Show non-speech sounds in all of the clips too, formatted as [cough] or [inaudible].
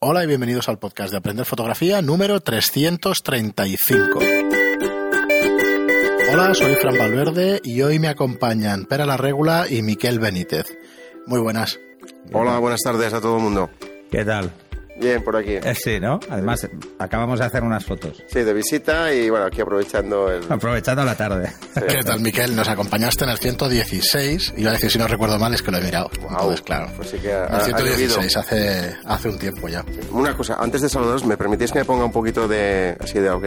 Hola y bienvenidos al podcast de Aprender Fotografía número 335. Hola, soy Fran Valverde y hoy me acompañan Pera La Regula y Miquel Benítez. Muy buenas. Hola, buenas tardes a todo el mundo. ¿Qué tal? Bien, por aquí. Eh, sí, ¿no? Además, acabamos de hacer unas fotos. Sí, de visita y bueno, aquí aprovechando el... Aprovechando la tarde. ¿Qué tal, Miquel? Nos acompañaste en el 116. Iba a decir, si no recuerdo mal, es que lo he mirado. Entonces, claro. Pues sí que ha- el ha 116, hace, hace un tiempo ya. Una cosa, antes de saludaros, ¿me permitís que me ponga un poquito de... así de... ok,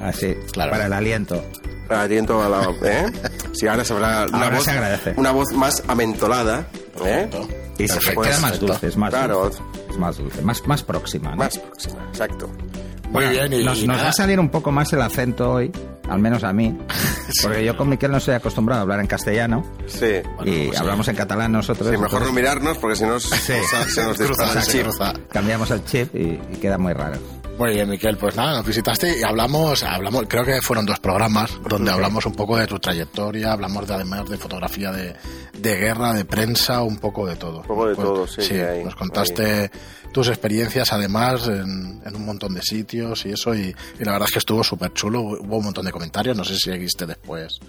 Así, Claro. para el aliento. aliento a la... [laughs] ¿eh? Sí, ahora se habrá una Ahora voz... se agradece. Una voz más amentolada, ¿eh? Y se Perfecto. queda más Perfecto. dulce, es más Claro. dulce. Más dulce, más, más próxima. ¿no? Más próxima, exacto. Muy bien, y, Nos, va a salir un poco más el acento hoy, al menos a mí, [laughs] porque yo con Miquel no estoy acostumbrado a hablar en castellano Sí. y hablamos en catalán nosotros. Sí, mejor entonces no mirarnos porque si no se, [laughs] se nos dispara el chip. Cambiamos el chip y, y queda muy raro. Muy bien, Miquel, pues nada, nos visitaste y hablamos, hablamos, creo que fueron dos programas donde hablamos un poco de tu trayectoria, hablamos de, además de fotografía de, de guerra, de prensa, un poco de todo. Pues, Un poco de todo, sí, hay, nos contaste tus experiencias además en, en un montón de sitios y eso, y, y la verdad es que estuvo súper chulo, hubo un montón de comentarios, no sé si seguiste después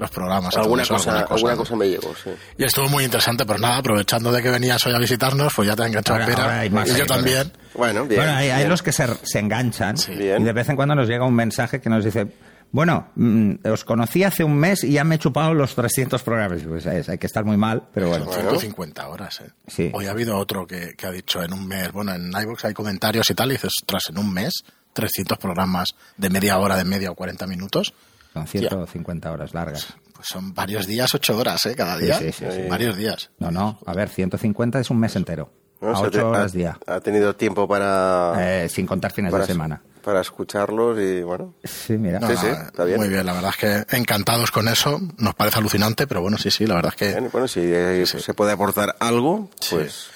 los programas. Alguna eso, cosa, alguna ¿no? cosa me llegó, sí. Y estuvo muy interesante, pues nada, aprovechando de que venías hoy a visitarnos, pues ya te ha enganchado Ahora- Pera, ahora más y yo también. Bueno, bien. bueno, hay, los que se, se enganchan Bien. y de vez en cuando nos llega un mensaje que nos dice, bueno, mm, os conocí hace un mes y ya me he chupado los 300 programas. Pues es, hay que estar muy mal, pero bueno. Son 150 horas, ¿eh? Sí. Hoy ha habido otro que, que ha dicho en un mes, bueno, en iVoox hay comentarios y tal, y dices, tras en un mes, 300 programas de media hora, de media o 40 minutos, Son 150 horas largas. pues son varios días, 8 horas, ¿eh? Cada día. sí, sí, sí. Varios días. No, no, a ver, 150 es un mes entero. ¿no? A O sea, 8 te- horas ha, día. Ha tenido tiempo para... Eh, sin contar fines para, de semana. para escucharlos y bueno. Sí, mira. No, Sí, no, sí, eh, está bien. Muy bien, la verdad es que encantados con eso. Nos parece alucinante, pero bueno, sí, sí, la verdad es que... Bien, Bueno, si eh, se puede aportar algo, pues...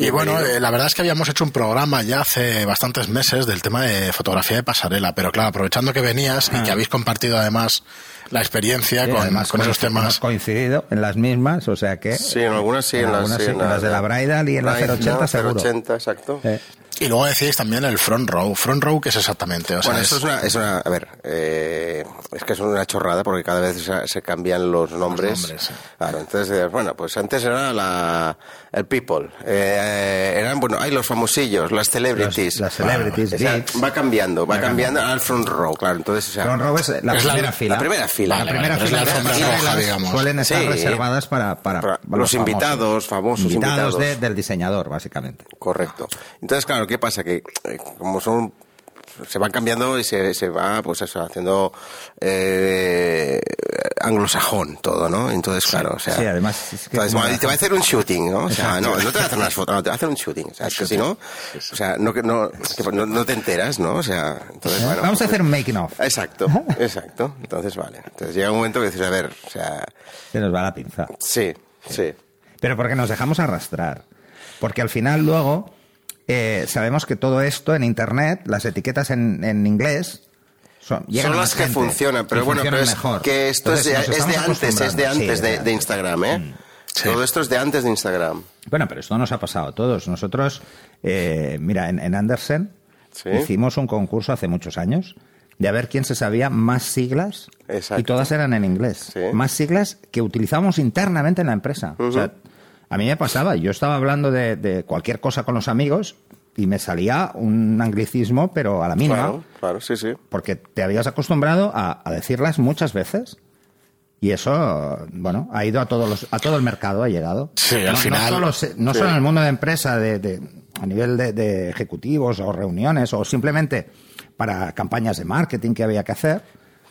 Y bueno, eh, la verdad es que habíamos hecho un programa ya hace bastantes meses del tema de fotografía de pasarela, pero claro, aprovechando que venías y que habéis compartido además la experiencia Sí, con, además con esos coinc- hemos temas. coincidido en las mismas, o sea que... Sí, en algunas sí, en, las, algunas sí, sí, en las de la Bridal y en la Bridal, 080 seguro. 080, exacto. Eh, Y luego decís también el front row. Front row, ¿qué es exactamente? O sea, Bueno, es- eso es una, es una- a ver, eh, es que es una chorrada porque cada vez se, se cambian los nombres. nombres, sí. Claro, entonces, eh, bueno, pues antes era la, el people, eh, eran, bueno, hay los famosillos, las celebrities. Los- las celebrities, O sea, va cambiando, va Va cambiando al front row, claro, entonces, o sea, Front row es la Es la- primera fila. la primera fila. La primera vale, es fila la de alfombra roja, digamos. suelen estar Sí. reservadas para, para, Para los los famosos. invitados, famosos invitados, invitados. de- del diseñador, básicamente. Correcto. Entonces, claro, ¿qué pasa? Que eh, como son se van cambiando y se, se va pues eso haciendo eh, anglosajón todo, ¿no? Entonces, claro, o sea, sí, además es que entonces, como bueno, la- te va a hacer un shooting, ¿no? O sea, no, no te va a hacer unas fotos, no, te va a hacer un shooting, o sea, es que si no, o sea, no que no, no, no te enteras, ¿no? O sea, entonces, bueno, Vamos a pues, hacer un making of. Exacto, [laughs] exacto. Entonces, vale. Entonces llega un momento que dices, a ver, o sea, Se nos va la pinza. sí, sí. Pero porque nos dejamos arrastrar. Porque al final luego eh, sabemos que todo esto en Internet, las etiquetas en, en inglés, son, las que funcionan, pero bueno, pero es mejor. que esto Entonces, es, de, es de antes, es de antes Sí, de, Instagram, ¿eh? Sí. Todo esto es de antes de Instagram. Bueno, pero esto nos ha pasado a todos. Nosotros, eh, mira, en, en Andersen Sí. hicimos un concurso hace muchos años de a ver quién se sabía más siglas Exacto. y todas eran en inglés. Más siglas que utilizábamos internamente en la empresa. O sea, a mí me pasaba, yo estaba hablando de, de cualquier cosa con los amigos y me salía un anglicismo, pero a la mínima. Claro, claro, sí, sí. porque te habías acostumbrado a, a decirlas muchas veces. Y eso, bueno, ha ido a todos los, a todo el mercado, ha llegado. Sí, al no, no final- solo, no Sí. solo en el mundo de empresa, de, de- a nivel de, de ejecutivos o reuniones, o simplemente para campañas de marketing que había que hacer.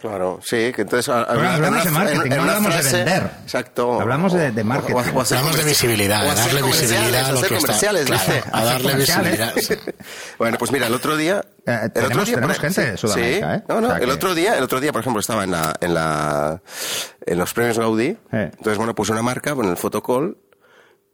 Claro, sí, que entonces... a- a- en hablamos de marketing, en- en no hablamos de frase- vender. Exacto. Hablamos de- de marketing. O- o- o Hablamos de visibilidad, de hacer darle visibilidad a lo hacer que está. comerciales, Claro, a darle visibilidad. [laughs] Bueno, pues mira, el otro día... Eh, el tenemos- otro día, tenemos gente de sí, Sudamérica, sí. ¿eh? No, no, O sea el que- otro día, el otro día, por ejemplo, estaba en la, en la, en los premios Gaudí. Eh. Entonces, bueno, puse una marca con el fotocall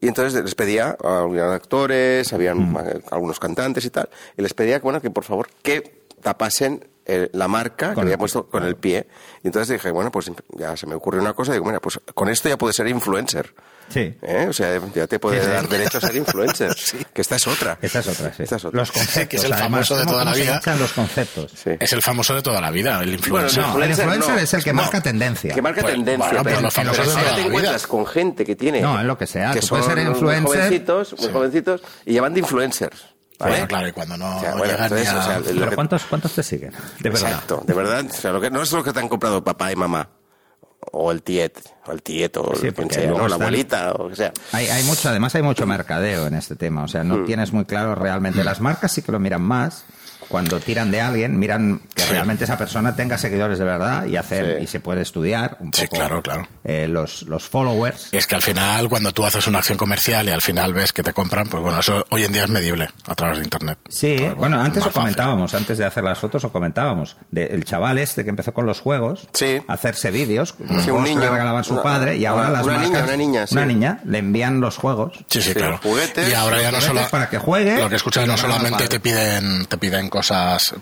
y entonces les pedía, habían actores, habían eh, algunos cantantes y tal, y les pedía, bueno, que por favor, que tapasen eh, la marca que había el puesto con el pie. Y entonces dije, bueno, pues ya se me ocurrió una cosa, digo, mira, pues con esto ya puede ser influencer. Sí. ¿Eh? O sea, ya te puede Sí, sí. dar derecho a ser influencer. [laughs] Que esta es otra. Esta es otra, sí. Esta es otra. Los conceptos. [laughs] Que es el además, famoso de ¿cómo- toda la vida. los conceptos. Sí. Es el famoso de toda la vida, el influencer. Bueno, No, el influencer influencer no. es el que No. marca tendencia. Que marca Pues, tendencia. bueno, pero pero los famosos pero de toda te la vida. encuentras con gente que tiene... No, en lo que sea. Que Tú son puedes ser muy influencer. jovencitos, muy jovencitos, y llevan de influencers. ¿Vale? Bueno, claro, y cuando no O sea, bueno, llegan entonces, ni a- o sea, lo Pero que- ¿cuántos, ¿cuántos te siguen? De verdad. Exacto, de verdad. O sea, lo que, no es lo que te han comprado papá y mamá. O el tiet, o el tieto, o Sí, el quien sea, ¿no? la abuelita, o que sea. Hay, hay mucho, además hay mucho mercadeo en este tema. O sea, Mm. no tienes muy claro realmente. Las marcas sí que lo miran más. Cuando tiran de alguien, miran que Sí. realmente esa persona tenga seguidores de verdad y hacer Sí. y se puede estudiar un Sí, poco claro, claro. eh, los, los followers. Y es que al final, cuando tú haces una acción comercial y al final ves que te compran, pues bueno, eso hoy en día es medible a través de Internet. Sí, Pues, bueno, antes fácil. comentábamos, antes de hacer las fotos lo comentábamos. De, el chaval este que empezó con los juegos, Sí. a hacerse vídeos, los Sí, un que niño. le regalaban su Una- padre y ahora una- las una marcas, niña, una niña, sí. una niña, le envían los juegos. Sí, sí, Sí, claro. juguetes, y ahora ya no juguetes solo para que juegue Lo que escuchas no solamente te piden te piden cosas,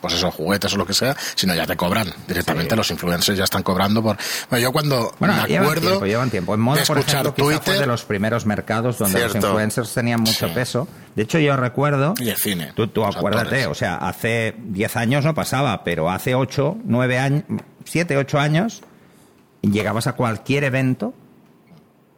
pues eso, juguetes o lo que sea, sino ya te cobran directamente. Los influencers ya están cobrando por. Bueno, yo cuando Bueno, me llevan acuerdo tiempo, llevan tiempo. En moda, de por escuchar ejemplo, quizá fue Twitter de los primeros mercados donde los Cierto. influencers tenían mucho Sí. peso. De hecho, yo recuerdo... y el cine. Tú, tú los acuérdate, actores. o sea, hace 10 años no pasaba, pero hace 8, 9 años, 7, 8 años, llegabas a cualquier evento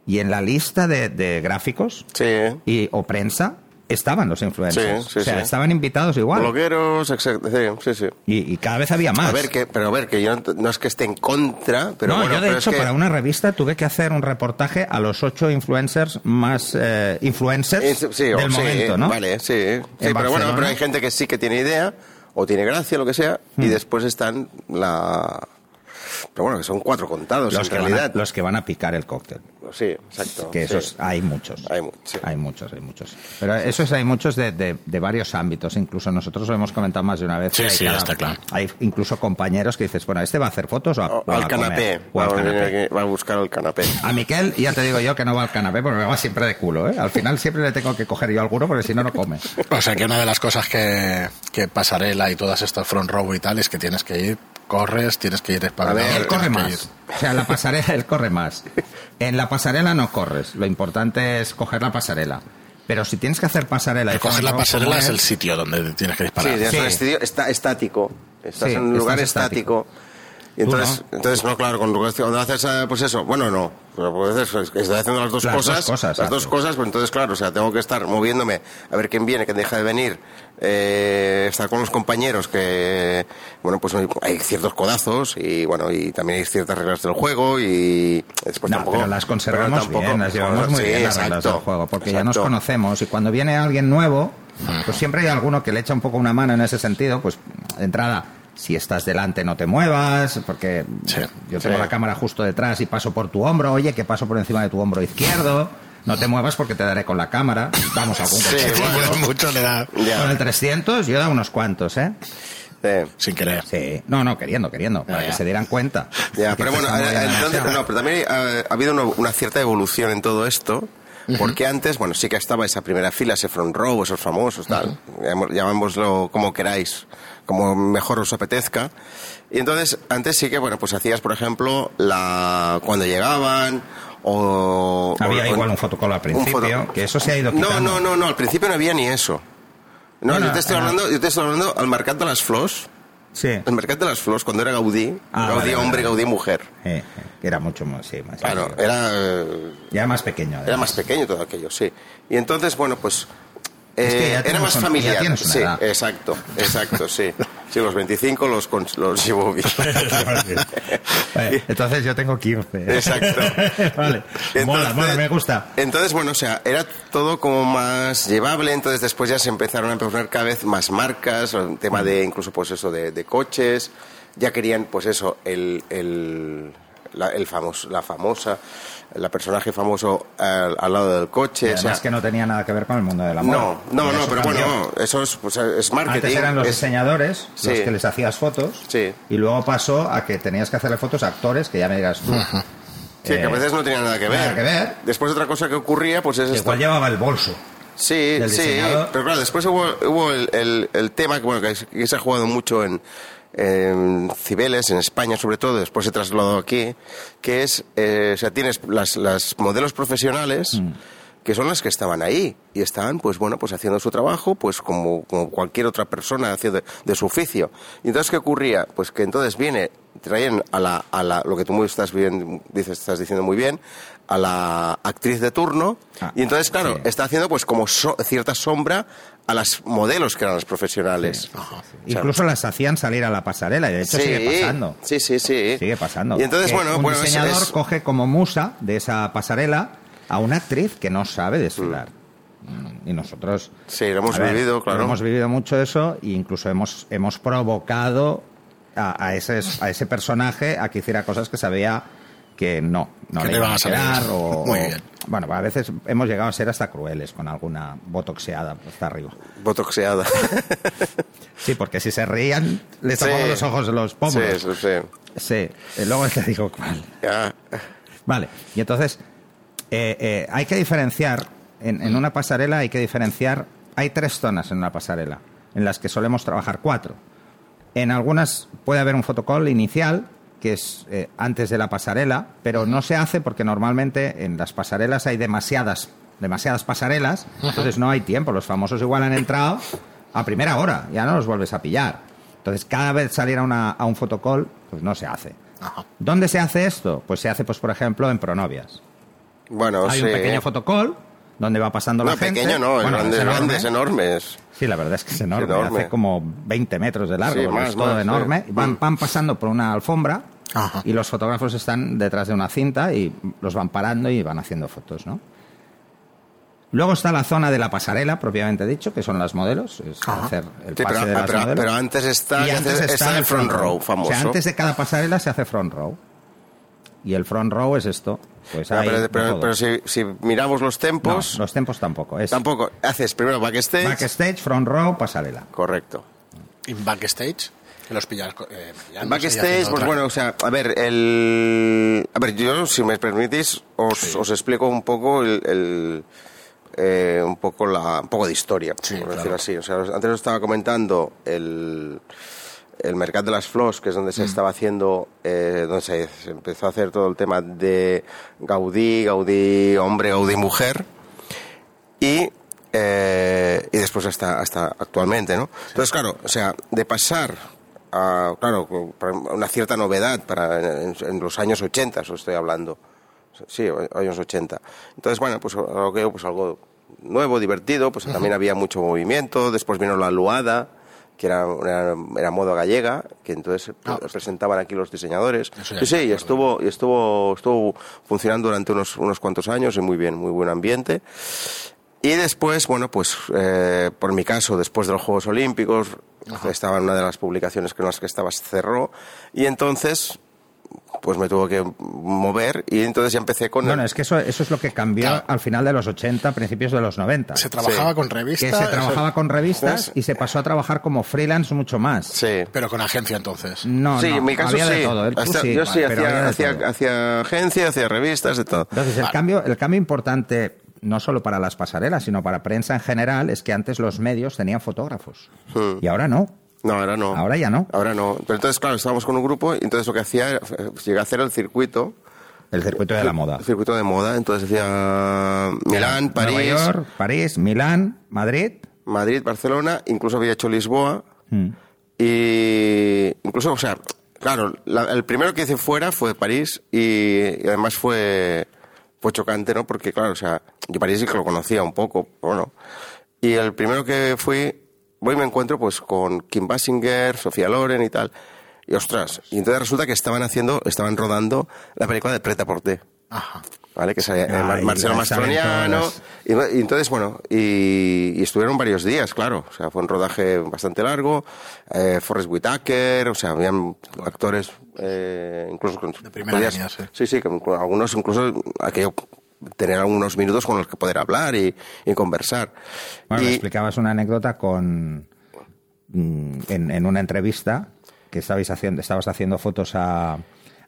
y en la lista de, de gráficos Sí. y, o prensa estaban los influencers. Sí, sí, o sea, sí. estaban invitados igual. Blogueros, exacto. Sí, sí. Y, y cada vez había más. A ver, que, pero a ver, que yo no, no es que esté en contra, pero no, bueno, yo de pero hecho es que... para una revista tuve que hacer un reportaje a los ocho influencers más eh, influencers Es- del momento, ¿no? Vale, sí. sí pero bueno, pero hay gente que sí que tiene idea, o tiene gracia, lo que sea, Hmm. y después están la... Pero bueno, que son cuatro contados Los en que, van a, realidad. los que van a picar el cóctel. Sí, exacto. Que sí. esos hay muchos. Hay sí. Hay muchos, hay muchos. Pero esos hay muchos de, de- de varios ámbitos. Incluso nosotros lo hemos comentado más de una vez. Sí, que hay sí, cada- está claro. Hay incluso compañeros que dices, bueno, ¿este va a hacer fotos o, a, O o a al canapé. O al Va a venir canapé. va a buscar el canapé. A Miquel, ya te digo yo que no va al canapé porque me va siempre de culo, ¿eh? Al final siempre le tengo que coger yo alguno porque si no, no come. O sea que una de las cosas que, que pasarela y todas estas front row y tal es que tienes que ir, corres, tienes que ir espabilado, A ver, Él corre más. ir. O sea, en la pasarela él corre más. En la pasarela no corres. Lo importante es coger la pasarela. Pero si tienes que hacer pasarela y El coger la pasarela es el sitio donde tienes que Sí, disparar. es Sí. un estudio está estático. Estás Sí, en un lugar estás estático. Y entonces, entonces, no, claro, con lugar- cuando haces, eh, pues eso, bueno, no, pero pues es- estoy haciendo las dos Las dos cosas, cosas, las dos cosas, pues entonces, claro, o sea, tengo que estar moviéndome a ver quién viene, quién deja de venir, eh, estar con los compañeros que, bueno, pues hay ciertos codazos y, bueno, y también hay ciertas reglas del juego y después No, tampoco... pero las conservamos pero tampoco- bien, las llevamos muy sí, bien las reglas del juego, porque ya nos conocemos y cuando viene alguien nuevo, pues siempre hay alguno que le echa un poco una mano en ese sentido, pues de entrada, si estás delante no te muevas, porque Sí, yo tengo sí. la cámara justo detrás y paso por tu hombro, oye, que paso por encima de tu hombro izquierdo, no te muevas porque te daré con la cámara, vamos a algún Sí, coche. bueno. mucho le da Ya. Con el 300 yo he dado unos cuantos, ¿eh? Eh, sin querer. Sí, no, no, queriendo, queriendo, para Ya, que se dieran cuenta. Ya, pero bueno, eh, entonces, no, pero también ha, ha habido una, una cierta evolución en todo esto. Porque antes, bueno, sí que estaba esa primera fila, ese front row, esos famosos, tal, llamamos- llamámoslo como queráis, como mejor os apetezca. Y entonces, antes sí que, bueno, pues hacías, por ejemplo, la cuando llegaban, o... Había o- igual un fotocolo al principio, foto- que eso se ha ido No, quitando. no, no, no, al principio no había ni eso. No, Bueno, yo te estoy hablando, yo te estoy hablando al mercat de las flors, Sí. el mercat de las flors, cuando era Gaudí, Ah, Gaudí vale, hombre, vale. Gaudí mujer. Eh, eh, era mucho más, sí, más Claro, sencillo. era, ya más pequeño. era además. más pequeño todo aquello, sí. Y entonces, bueno, pues Es que eh, era más familiar. ya sí, edad. exacto, [laughs] exacto, sí. Sí, los 25 los, los llevo bien. [laughs] Vale, Entonces yo tengo 15. Exacto. [laughs] vale. mola, Entonces- mola, me gusta. Entonces, bueno, o sea, era todo como más llevable, entonces después ya se empezaron a poner cada vez más marcas, el tema de incluso pues eso de, de coches, ya querían pues eso, el, el, la, el famoso, la famosa, la personaje famoso al, al lado del coche. Y o sea, además que no tenía nada que ver con el mundo de la moda. no, no, no, eso pero cambió. bueno, eso es, pues, es marketing. Antes eran los es- diseñadores los Sí. que les hacías fotos Sí. y luego pasó a que tenías que hacerle fotos a actores que ya me dirás tú. Sí, que a Eh, veces no tenía nada que ver. nada que ver. Después otra cosa que ocurría, pues es esto. Igual llevaba el bolso. Sí, sí, pero claro, después hubo, hubo el, el- el tema que, bueno, que se- que se ha jugado mucho en, en Cibeles, en España sobre todo, después se trasladó aquí, que es, eh, o sea, tienes las, las modelos profesionales que son las que estaban ahí y estaban, pues bueno, pues haciendo su trabajo, pues como, como cualquier otra persona haciendo de, de su oficio. Y entonces, ¿qué ocurría? Pues que entonces viene, traen a la, a la lo que tú muy estás, bien, dices, estás diciendo muy bien, a la actriz de turno, Ah, y entonces, claro, sí. está haciendo pues como so- cierta sombra a las modelos que eran las profesionales. O sea, Incluso las hacían salir a la pasarela y de hecho sigue pasando. Sí, sí, sí. Sigue pasando. Y entonces, Que bueno, un bueno, diseñador es- coge como musa de esa pasarela a una actriz que no sabe desfilar. Mm, Y nosotros. Sí, lo hemos ver, vivido, claro. Hemos vivido mucho eso e incluso hemos, hemos provocado a, a ese, a ese personaje a que hiciera cosas que sabía que no, no Que le iban a salir. O, [laughs] Muy bien. Bueno, a veces hemos llegado a ser hasta crueles con alguna botoxeada hasta arriba. Botoxeada. [laughs] Sí, porque si se reían, les Sí. tapaban los ojos de los pómulos. Sí, eso sí. Sí, luego te digo cuál. Ya. Vale, y entonces eh, eh, hay que diferenciar, en, en una pasarela hay que diferenciar, hay tres zonas en una pasarela, en las que solemos trabajar cuatro. En algunas puede haber un fotocall inicial, que es eh, antes de la pasarela, pero no se hace porque normalmente en las pasarelas hay demasiadas, demasiadas pasarelas, entonces no hay tiempo. Los famosos igual han entrado a primera hora, ya no los vuelves a pillar. Entonces, cada vez salir a, una- a un fotocall, pues no se hace. ¿Dónde se hace esto? Pues se hace, pues por ejemplo, en Pronovias. Bueno, Hay sí. un pequeño fotocall donde va pasando No, la gente. pequeño no, Bueno, grandes, es enorme. grandes, enormes. Sí, la verdad es que es enorme. enorme. Hace como 20 metros de largo. Sí, más, es todo más, enorme. sí. Van, van pasando por una alfombra Ajá. y los fotógrafos están detrás de una cinta y los van parando y van haciendo fotos, ¿no? Luego está la zona de la pasarela, propiamente dicho, que son las modelos, es Ajá. hacer el Sí, pase pero, de las pero- modelos. pero antes está, y antes está, está el front row famoso. O sea, antes de cada pasarela se hace front row. Y el front row es esto. Pues Pero, si, si miramos los No, tempos, los tempos tampoco. Es tampoco. Haces primero backstage. backstage, front row, pasarela. Correcto. Y backstage, los pillas. eh, Backstage, pues bueno, o sea, a ver, el... A ver, yo, si me permitís, os, os explico un poco el... el, eh, un poco la un poco de historia, Sí, por claro. decirlo así. O sea, antes os estaba comentando el, el mercado de las flores, que es donde Mm. se estaba haciendo, eh, donde se, se empezó a hacer todo el tema de Gaudí, Gaudí hombre, Gaudí mujer, y, eh, y después hasta, hasta actualmente, ¿no? Entonces, claro, o sea, de pasar a, claro, una cierta novedad para en, en los años 80, os estoy hablando. Sí, años 80. Entonces, bueno, pues pues algo nuevo, divertido, pues también había mucho movimiento, después vino la Luada, que era, era, era moda gallega, que entonces Ah, pre- presentaban aquí los diseñadores. Sí, sí, y estuvo, y estuvo, estuvo funcionando durante unos, unos cuantos años y muy bien, muy buen ambiente. Y después, bueno, pues eh, por mi caso, después de los Juegos Olímpicos, estaba en una de las publicaciones con las que estabas cerró, y entonces, pues me tuvo que mover, y entonces ya empecé con... Bueno, el- es que eso, eso es lo que cambió Claro. al final de los 80, principios de los 90. Se trabajaba Sí. con que revistas. se trabajaba con revistas Pues- y se pasó a trabajar como freelance mucho más. Sí. Pero con agencia entonces. No, sí, no, en mi caso había sí. de todo. Tú Hasta- sí, yo sí, hacía, hacía agencia, hacía revistas, de todo. Entonces, el cambio, el cambio importante, no solo para las pasarelas, sino para prensa en general, es que antes los medios tenían fotógrafos. Hmm. Y ahora no. No, ahora no. Ahora ya no. Ahora no. Pero entonces, claro, estábamos con un grupo y entonces lo que hacía, era- llegué a hacer el circuito, El circuito de la moda. el circuito de moda, entonces decía Milán, Nueva París, York, París, Milán, Madrid. Madrid, Barcelona, incluso había hecho Lisboa Mm. y incluso, o sea, claro, la- el primero que hice fuera fue París y, y además fue, fue chocante, ¿no? Porque, claro, o sea, yo sí que lo conocía un poco, bueno. Y el primero que fui, voy y me encuentro pues con Kim Basinger, Sofía Loren y tal. Y ostras, y entonces resulta que estaban haciendo, estaban rodando la película de Preta Porté. Ajá. ¿Vale? Que salía, eh, Ah, Mar- Marcelo Mastroniano. Y, y entonces, bueno, y, y estuvieron varios días, claro. O sea, fue un rodaje bastante largo. Eh, Forrest Whitaker, o sea, habían actores, eh, incluso con. De primera podías- línea, sí. Sí, sí, que con algunos incluso aquello tener algunos minutos con los que poder hablar y, y conversar. Bueno, me explicabas una anécdota con mm, en, en una entrevista que estabais haciendo, estabas haciendo fotos a,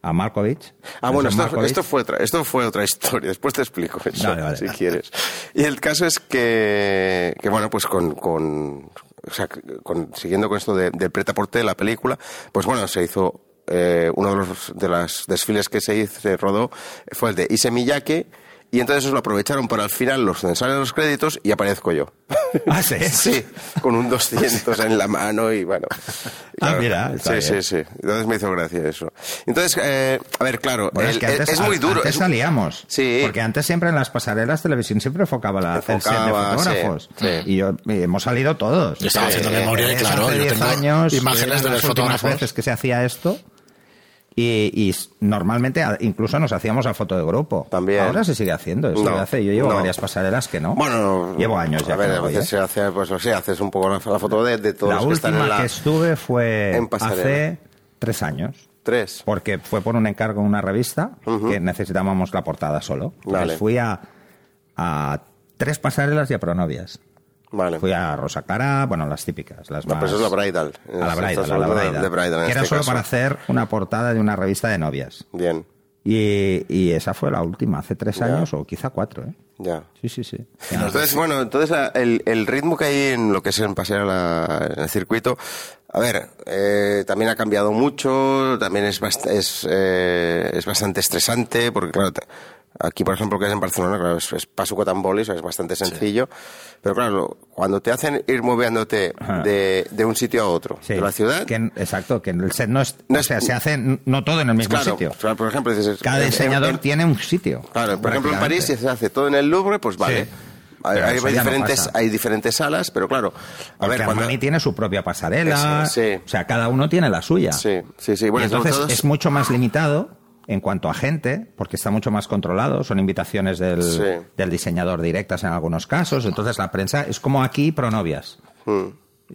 a Malkovich. Ah, bueno, esto, fue otra, esto fue otra historia. Después te explico eso, Vale, vale. si quieres. Y el caso es que, que bueno, pues con, con o sea, con- siguiendo con esto de, de Preta Porte, la película, pues bueno, se hizo eh, uno de los de las desfiles que se hizo, se rodó fue el de Ise Miyake y entonces eso lo aprovecharon para al final los salen los créditos y aparezco yo. [laughs] Ah, sí. Sí, con un 200 en la mano y bueno. Ah, Claro, mira, está Sí, bien. sí, sí. Entonces me hizo gracia eso. Entonces, eh, a ver, claro, Bueno, el- es que antes, es muy duro. Antes es- salíamos. Sí. Porque antes siempre en las pasarelas televisión siempre enfocaba la, el set de Enfocaba, fotógrafos. sí, sí. Y, yo, y hemos salido todos. Yo estaba Eh, haciendo memoria y eh, claro, hace yo 10 tengo años, imágenes de los las últimas fotógrafos. veces que se hacía esto. Y, y normalmente incluso nos hacíamos a foto de grupo. También. Ahora se sigue haciendo. Esto No, hace, yo llevo no. varias pasarelas que no. Bueno, llevo años ya. A ver, veces ¿eh? se hace, pues o sea, haces un poco la, la foto de, de todos La los que están última en la. que estuve fue en hace tres años. Tres. Porque fue por un encargo en una revista que necesitábamos la portada solo. Entonces Vale. fui a, a tres pasarelas y a pronovias. Vale. Fui a Rosa Clara, bueno, las típicas, las No, más... pero eso es la bridal. A la bridal, a la bridal. de bridal en que era este solo caso. para hacer una portada de una revista de novias. Bien, Y, y esa fue la última, hace tres Ya. años o quizá cuatro, ¿eh? ya. Sí, sí, sí. Entonces, bueno, entonces el, el ritmo que hay en lo que es en pasarela en el circuito, a ver, eh, también ha cambiado mucho, también es, bast- es, eh, es bastante estresante, porque claro, te- aquí por ejemplo que es en Barcelona, claro, es, es paso cotambolis, es bastante sencillo, pero claro, cuando te hacen ir moviéndote de, de un sitio a otro, Sí, de la ciudad, que exacto, que el set no es... No o es- sea, se hace no todo en el mismo claro, sitio. claro, por ejemplo, dices, Cada en- en- diseñador en- tiene un sitio. Claro, por ejemplo en París prácticamente. se hace todo en el Louvre, pues vale. Sí. Hay, Pero hay no diferentes, pasa. hay diferentes salas, pero claro, a Porque ver, cuando... Armani tiene su propia pasarela, Eso, sí. o sea, cada uno tiene la suya. Sí, sí, sí. Bueno, y entonces es mucho más limitado en cuanto a gente, porque está mucho más controlado, son invitaciones del, Sí. del diseñador directas en algunos casos, entonces la prensa es como aquí pronovias. Mm.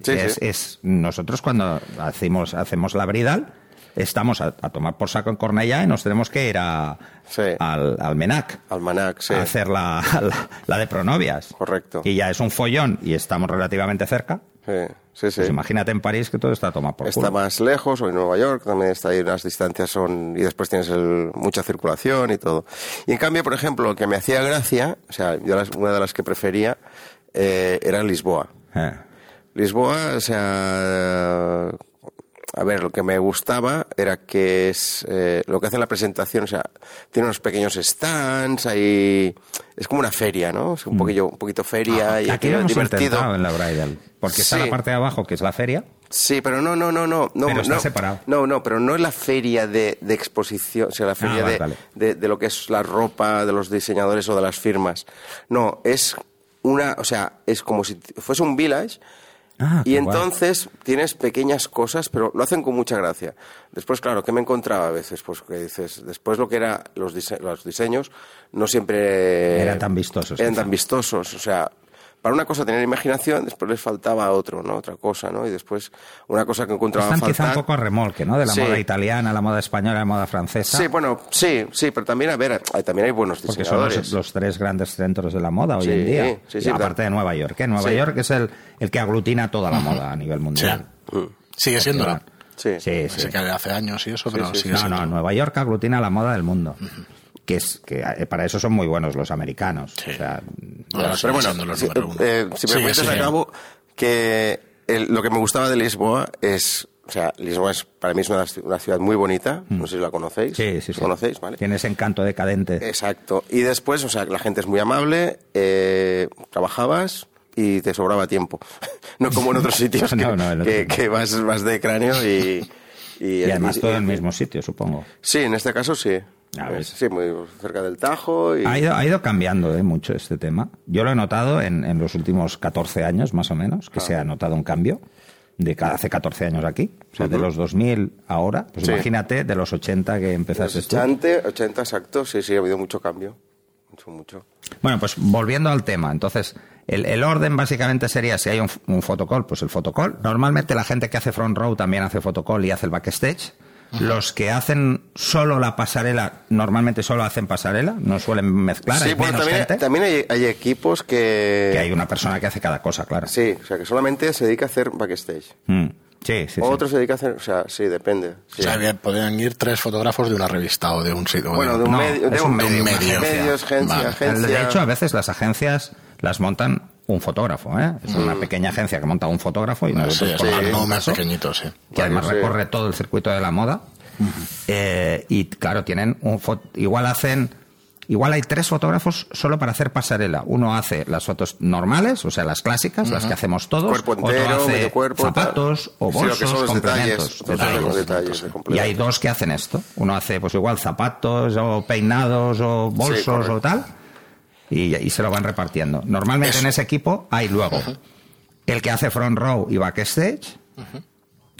Sí, es, sí. es- nosotros cuando hacemos, hacemos la bridal, estamos a, a tomar por saco en Cornellá y nos tenemos que ir a, Sí. al, al Menac Almanac, sí. a hacer la, [laughs] la, la de pronovias. Correcto. Y ya es un follón y estamos relativamente cerca. Sí, sí, sí. Pues imagínate en París que todo está a tomar por Está culo. más lejos, o en Nueva York, también está ahí, las distancias son, y después tienes el- mucha circulación y todo. Y en cambio, por ejemplo, lo que me hacía gracia, o sea, yo las- una de las que prefería, eh, era Lisboa. Eh. Lisboa, o sea, a ver, lo que me gustaba era que es eh, lo que hace la presentación, o sea, tiene unos pequeños stands, hay, es como una feria, ¿no? Es un poquillo, un poquito feria y Mm. Aquí lo hemos divertido. en la bridal. Porque está la parte de abajo, que es la feria. Sí, pero no, no, no, no. no Pero está no, separado. No, no, pero no es la feria de, de exposición, o sea, la feria Ah, vale, de, vale. De, de lo que es la ropa de los diseñadores o de las firmas. No, es una, o sea, es como si fuese un village. Ah, y guay. entonces tienes pequeñas cosas, pero lo hacen con mucha gracia. Después, claro, ¿qué me encontraba a veces? Pues que dices, después lo que era los, dise- los diseños no siempre Eran tan vistosos, Eran tan vistosos, o sea, para una cosa tener imaginación, después les faltaba otro, ¿no? Otra cosa, ¿no? Y después una cosa que encontraba Están quizá un poco a remolque, ¿no? De la Sí. moda italiana, la moda española, la moda francesa. Sí, bueno, sí, sí, pero también, a ver, hay- también hay buenos Porque son diseñadores. los, los tres grandes centros de la moda hoy Sí, en día. sí, sí, Y aparte claro. de Nueva York. ¿eh? Nueva Sí. York es el, el que aglutina toda la moda a nivel Sí. mundial. Sigue siendo, ¿no? Sí. Sí, Sé sí. que hace años y eso, pero sí, sigue No, siendo. no, Nueva York aglutina la moda del mundo. Que es que eh, para eso son muy buenos los americanos. Sí. O sea, Pero bueno, los si, número uno. eh, si me cuentas, sigue. acabo que el- lo que me gustaba de Lisboa es, o sea, Lisboa es para mí es una, una ciudad muy bonita, no sé si la conocéis. Mm. sí, sí, sí. ¿La conocéis? ¿Vale? Tiene ese encanto decadente. Exacto. Y después, o sea, la gente es muy amable, eh, trabajabas y te sobraba tiempo. [laughs] no como en otros sitios [laughs] que, No, no, en otros que- no. que vas, vas de cráneo y... Y, y además y- todo en el mismo sitio, supongo. Sí, en este caso sí. A ver. Sí, muy cerca del Tajo. Y... Ha ido, ha ido cambiando eh, mucho este tema. Yo lo he notado en, en los últimos 14 años, más o menos, Ah. que se ha notado un cambio de cada hace 14 años aquí. O sea, de los 2000 ahora, pues Sí. imagínate de los 80 que empezaste tú. 80, 80 exacto, sí, sí, ha habido mucho cambio. Mucho, mucho. Bueno, pues volviendo al tema, entonces, el, el orden básicamente sería, si hay un, un fotocall, pues el fotocall. Normalmente la gente que hace front row también hace fotocall y hace el backstage. Los que hacen solo la pasarela, normalmente solo hacen pasarela, no suelen mezclar, sí, hay bueno, menos también, gente. también hay, hay equipos que... Que hay una persona que hace cada cosa, claro. Sí, o sea, que solamente se dedica a hacer backstage. Mm. Sí, sí, sí. Otro se dedica a hacer... O sea, sí, depende. sí. O sea, bien, podrían ir tres fotógrafos de una revista o de un sitio. Bueno, de un No, medio, de es un un medio, medio. medios, agencia, Vale. agencia. De hecho, a veces las agencias las montan un fotógrafo, ¿eh? Es una pequeña agencia que monta un fotógrafo y Mm. Sí, nosotros sí, colgamos no más pequeñito, sí. que además sí. recorre todo el circuito de la moda. Eh, y claro, tienen un igual hacen igual hay tres fotógrafos solo para hacer pasarela. Uno hace las fotos normales, o sea, las clásicas, las que hacemos todos. Cuerpo Otro entero, hace medio cuerpo, tal. zapatos o Sí, bolsos, son los complementos. detalles, Y hay dos que hacen esto. Uno hace, pues igual, zapatos o peinados o bolsos o tal. Y, y se lo van repartiendo. Normalmente Eso. en ese equipo hay luego el que hace front row y backstage,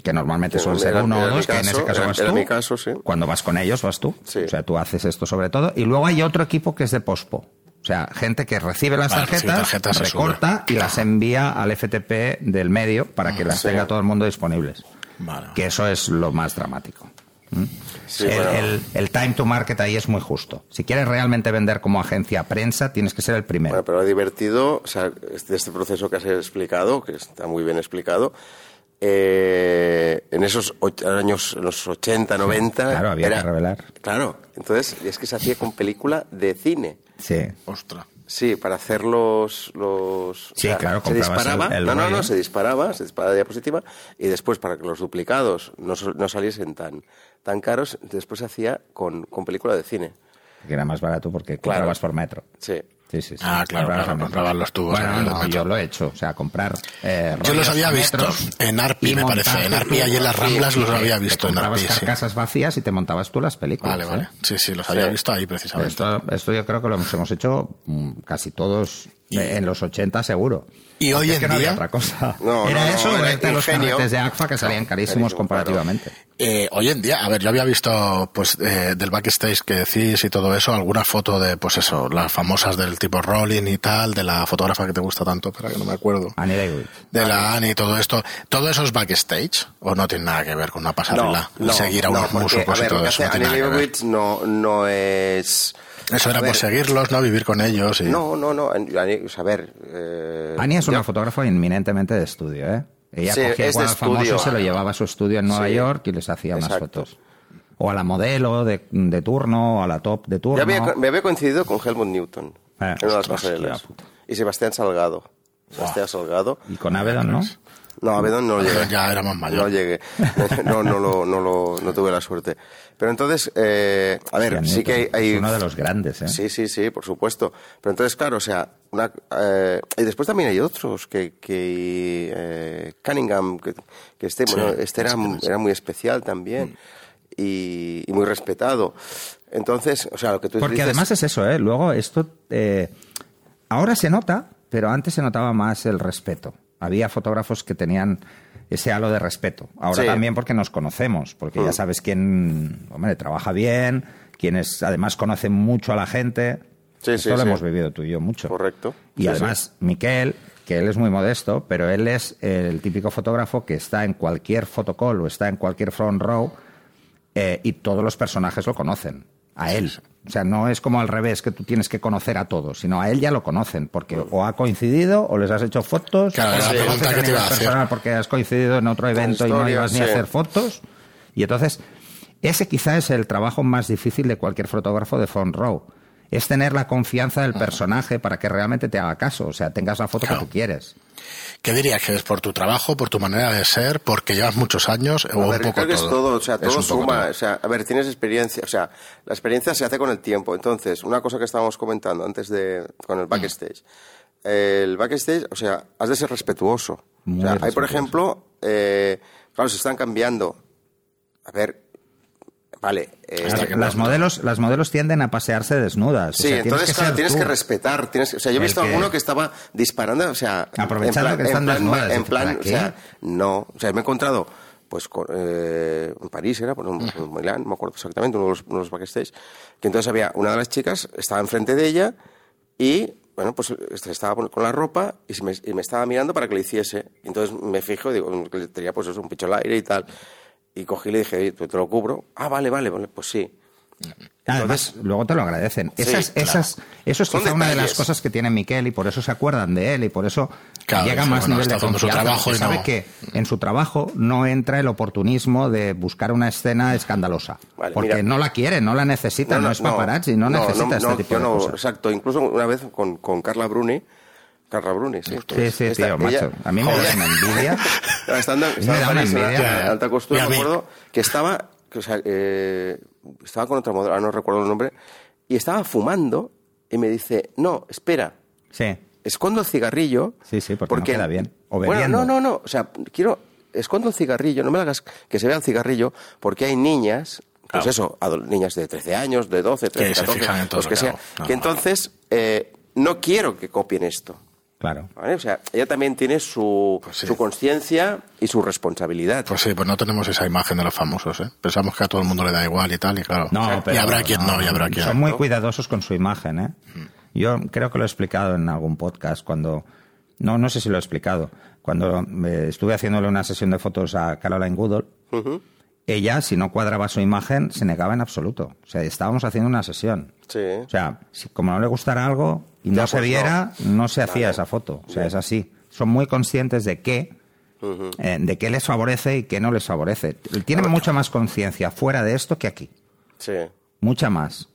que normalmente suele ser uno o dos, que en ese caso era- vas era tú. mi caso, sí. Cuando vas con ellos vas tú. Sí. O sea, tú haces esto sobre todo. Y luego hay otro equipo que es de pospo. O sea, gente que recibe las Vale, recibe tarjetas, recorta y las envía al FTP del medio para que las Sí. tenga todo el mundo disponibles. Vale. Que eso es lo más dramático. ¿Mm? Sí, el, bueno. el- el time to market ahí es muy justo. Si quieres realmente vender como agencia prensa, tienes que ser el primero. Bueno, pero divertido, o sea, este, este proceso que has explicado, que está muy bien explicado, eh, en esos años, en los 80, 90... claro, había que revelar. Claro, entonces, y es que se hacía con película de cine. Sí. Ostras. Sí, para hacer los... los Sí, claro, se disparaba, el- el no, no, no, se disparaba, se disparaba la diapositiva y después para que los duplicados no, no saliesen tan, tan caros, después se hacía con, con película de cine. Que era más barato porque Claro. comprabas por metro. Sí. Sí, sí, sí. Ah, claro, claro, compraban los tubos Bueno, en no, yo lo he hecho. O sea, comprar. eh, Yo los había visto en Arpi, me parece. En Arpi, allí en las Ramblas, los te- había te visto en comprabas Arpi, carcasas vacías y te montabas tú las películas. Vale, ¿eh? vale. Sí, sí, los había visto ahí precisamente. Esto, esto yo creo que lo hemos, hemos hecho mm, casi todos eh, en los 80 seguro. Y hoy Es en que no había día- otra cosa. No, era no, no, eso, o era irte a los carretes de ACFA que salían carísimos carísimo, comparativamente. Eh, hoy en día, a ver, yo había visto pues eh, del backstage que decís y todo eso, alguna foto de, pues eso, las famosas del tipo Rolling y tal, de la fotógrafa que te gusta tanto, espera que no me acuerdo. Annie. De la Annie y todo esto. ¿Todo eso es backstage? ¿O no tiene nada que ver con una pasarela? seguir a no, unos músicos a ver, y todo eso. No no, no es... Eso era A por seguirlos, ¿no? Vivir con ellos y... No, no, no. A ver... eh, Annie es una ya- fotógrafa inminentemente de estudio, ¿eh? Ella Sí, cogía es igual de al famoso, se lo llevaba a su estudio en Nueva Sí. York y les hacía unas Exacto. fotos. O a la modelo de, de turno, o a la top de turno. Yo había, me había coincidido con Helmut Newton Eh, en una de las. Y Sebastián Salgado. Sebastián Salgado. Y con Avedon, ¿no? No, a Bedón no lo llegué. Ya era más mayor. No llegué. [laughs] No, no, lo, no, lo, no tuve la suerte. Pero entonces, eh, a ver, Hostia, sí que hay... Newton, hay- Es uno de los grandes, ¿eh? Sí, sí, sí, por supuesto. Pero entonces, claro, o sea, una, eh, y después también hay otros que, que eh, Cunningham, que, que este, Sí, bueno, este era, era muy especial también y, y muy respetado. Entonces, o sea, lo que tú Porque dices- además es eso, ¿eh? Luego esto... eh, ahora se nota, pero antes se notaba más el respeto. Había fotógrafos que tenían ese halo de respeto. Ahora Sí. también porque nos conocemos, porque ya Mm. sabes quién, hombre, trabaja bien, quién es, además conoce mucho a la gente. Sí, Esto sí, lo hemos vivido tú y yo mucho. Correcto. Y además, Miquel, que él es muy modesto, pero él es el típico fotógrafo que está en cualquier fotocall o está en cualquier front row eh, y todos los personajes lo conocen. A él. O sea, no es como al revés, que tú tienes que conocer a todos, sino a él ya lo conocen, porque o ha coincidido, o les has hecho fotos, Claro, o era la les pregunta conoces que te iba a nivel hacer. personal porque has coincidido en otro evento y no ibas ni a hacer fotos. Y entonces, ese quizá es el trabajo más difícil de cualquier fotógrafo de front row. Es tener la confianza del personaje para que realmente te haga caso, o sea, tengas la foto Claro. que tú quieres. ¿Qué dirías que es por tu trabajo, por tu manera de ser, porque llevas muchos años o A un ver, poco creo que todo? es todo, o sea, todo suma, todo. o sea, a ver, tienes experiencia, o sea, la experiencia se hace con el tiempo. Entonces, una cosa que estábamos comentando antes de, con Mm. el backstage. El backstage, o sea, has de ser respetuoso. O sea, hay, por ejemplo, eh, claro, se están cambiando. A ver, vale. eh, que las modelos, las modelos tienden a pasearse desnudas. o Sí, sea, entonces, tienes que claro, tienes que respetar. Tienes, o sea, yo he visto que- alguno que estaba disparando, o sea. Aprovechando en plan, que están en plan, desnudas, En plan, ¿para o sea, no. O sea, me he encontrado, pues, eh, en París era, por ejemplo, en Milán, no me acuerdo exactamente, uno de los, uno de los backstage, que entonces había una de las chicas, estaba enfrente de ella y. Bueno, pues estaba con la ropa y me, y me estaba mirando para que le hiciese. Entonces me fijo y digo, que tenía pues eso, un pecho al aire y tal. Y cogí y le dije, "Oye, te lo cubro. Ah, vale, vale, vale, pues sí. Además, luego te lo agradecen. Sí, Esas, claro. esas, eso es quizá una de las cosas que tiene Miquel y por eso se acuerdan de él y por eso Claro, llega más bueno, nivel de confianza. trabajo sabe no- que en su trabajo no entra el oportunismo de buscar una escena escandalosa. Vale, porque mira. no la quiere, no la necesita, no, es paparazzi, no, necesita este no, tipo yo de no, cosas. Exacto, incluso una vez con, con Carla Bruni, Carla Bruni, sí. Sí, pues, sí, esta- tío, ella- macho. A mí me da una envidia. Estando, [laughs] estaba en una París, en la- envidia. en alta costura, me acuerdo que estaba, que, o sea, eh, estaba con otra modelo, no recuerdo el nombre, y estaba fumando y me dice, no, espera, Sí. escondo el cigarrillo. Sí, sí, porque no queda bien. O bueno, no, no, no, o sea, quiero, escondo el cigarrillo, no me hagas que se vea el cigarrillo, porque hay niñas, pues Claro. eso, niñas de 13 años, de 12, 13, Que se 14, fijan en todo los lo que sea, que entonces eh, no quiero que copien esto. Claro. ¿vale? O sea, ella también tiene su, Pues sí. su conciencia y su responsabilidad. Pues sí, pues no tenemos esa imagen de los famosos, ¿eh? Pensamos que a todo el mundo le da igual y tal, y claro. No, pero y habrá quien no, y habrá quien Son muy cuidadosos con su imagen, ¿eh? Yo creo que lo he explicado en algún podcast cuando... No, no sé si lo he explicado. Cuando eh, estuve haciéndole una sesión de fotos a Caroline Goodall, ella, si no cuadraba su imagen, se negaba en absoluto. O sea, estábamos haciendo una sesión. Sí. O sea, si como no le gustara algo y no Ya, se pues viera, no, se hacía Vale. esa foto. O sea, es así. Son muy conscientes de qué, eh, de qué les favorece y qué no les favorece. Tienen mucha más conciencia fuera de esto que aquí. Sí. Mucha más.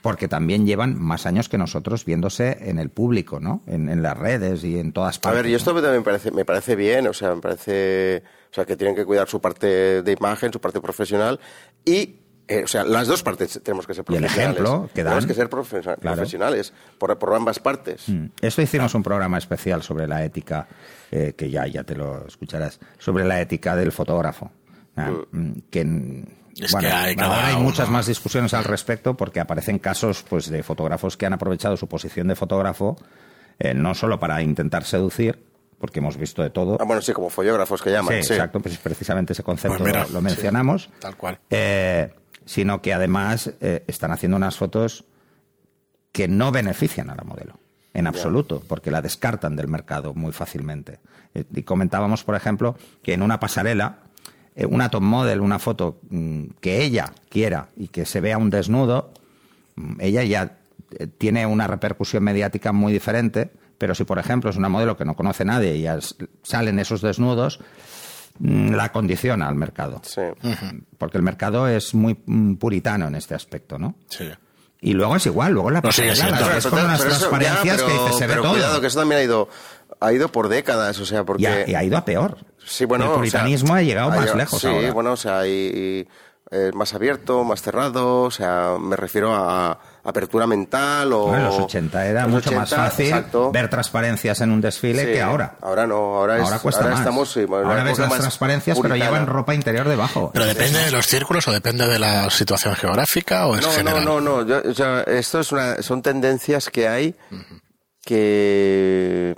Porque también llevan más años que nosotros viéndose en el público, ¿no? En, en las redes y en todas A partes. ver, y esto también me parece, me parece bien, o sea, me parece, o sea, que tienen que cuidar su parte de imagen, su parte profesional y, eh, o sea, las dos partes tenemos que ser Y el profesionales. ejemplo que Tenemos dan. que ser Claro. profesionales por, por ambas partes. Mm. Esto hicimos un programa especial sobre la ética, eh, que ya, ya te lo escucharás, sobre la ética del fotógrafo. Ah, mm, que, mm, Es bueno, que hay cada ahora hay muchas más discusiones al respecto porque aparecen casos pues, de fotógrafos que han aprovechado su posición de fotógrafo eh, no solo para intentar seducir, porque hemos visto de todo, Ah, bueno, sí, como follógrafos que llaman. Sí, Sí, exacto, pues precisamente ese concepto Pues mira, lo, lo sí, mencionamos. tal cual. Eh, sino que además eh, están haciendo unas fotos que no benefician a la modelo, en absoluto, porque la descartan del mercado muy fácilmente. Eh, y comentábamos, por ejemplo, que en una pasarela, eh, una top model, una foto mm, que ella quiera y que se vea un desnudo, mm, ella ya eh, tiene una repercusión mediática muy diferente, pero si, por ejemplo, es una modelo que no conoce nadie y salen esos desnudos, mm, la condiciona al mercado. Sí. Porque el mercado es muy mm, puritano en este aspecto, ¿no? Sí. Y luego es igual, luego la pasarela, siendo. es Pero- con unas ya, transparencias que dice, se ve pero todo. cuidado, que eso también ha ido, ha ido por décadas, o sea, porque... y, ha, y ha ido a peor. Sí, bueno, el o sea, puritanismo ha llegado más lejos Sí, ahora. bueno, o sea, hay eh, más abierto, más cerrado, o sea, me refiero a apertura mental o... Bueno, en los 80 era Los mucho más 80, fácil exacto. ver transparencias en un desfile Sí, que ahora. Ahora no, ahora, es, Ahora cuesta ahora más. estamos, sí, bueno, en ahora ves las más transparencias, pero llevan ropa interior debajo. Pero depende de los círculos o depende de la situación geográfica o es No, general. no, no, no. Yo- o sea, esto es una, son tendencias que hay que,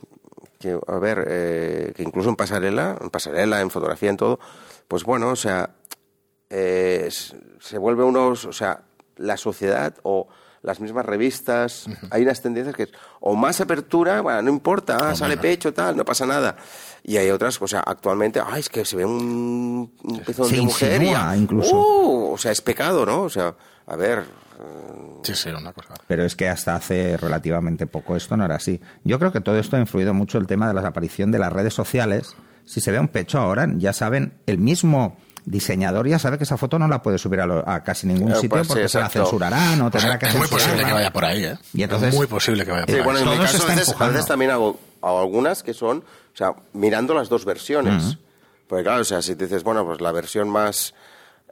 que, a ver, eh, que incluso en pasarela, en pasarela, en fotografía, en todo, pues bueno, o sea, eh, se vuelve unos, o sea, la sociedad o las mismas revistas, hay unas tendencias que es o más apertura, bueno, no importa, ah, sale pecho, tal, no pasa nada. Y hay otras, o sea, actualmente, ay, es que se ve un, un pezón Se de mujer y incluso. ¡uh! o sea, es pecado, ¿no? O sea, a ver, Sí, sí, una cosa. Pero es que hasta hace relativamente poco esto no era así. Yo creo que todo esto ha influido mucho el tema de la aparición de las redes sociales. Si se ve un pecho ahora, ya saben, el mismo diseñador ya sabe que esa foto no la puede subir a, lo- a casi ningún Eh, sitio pues sí, porque se la censurarán o Pues tendrá que es muy posible que vaya por ahí, ¿eh? Y entonces- es muy posible que vaya por Sí, ahí. bueno, en todo mi se caso a veces, a empujando. veces también hago, hago algunas que son, o sea, mirando las dos versiones. Porque claro, o sea, si dices, bueno, pues la versión más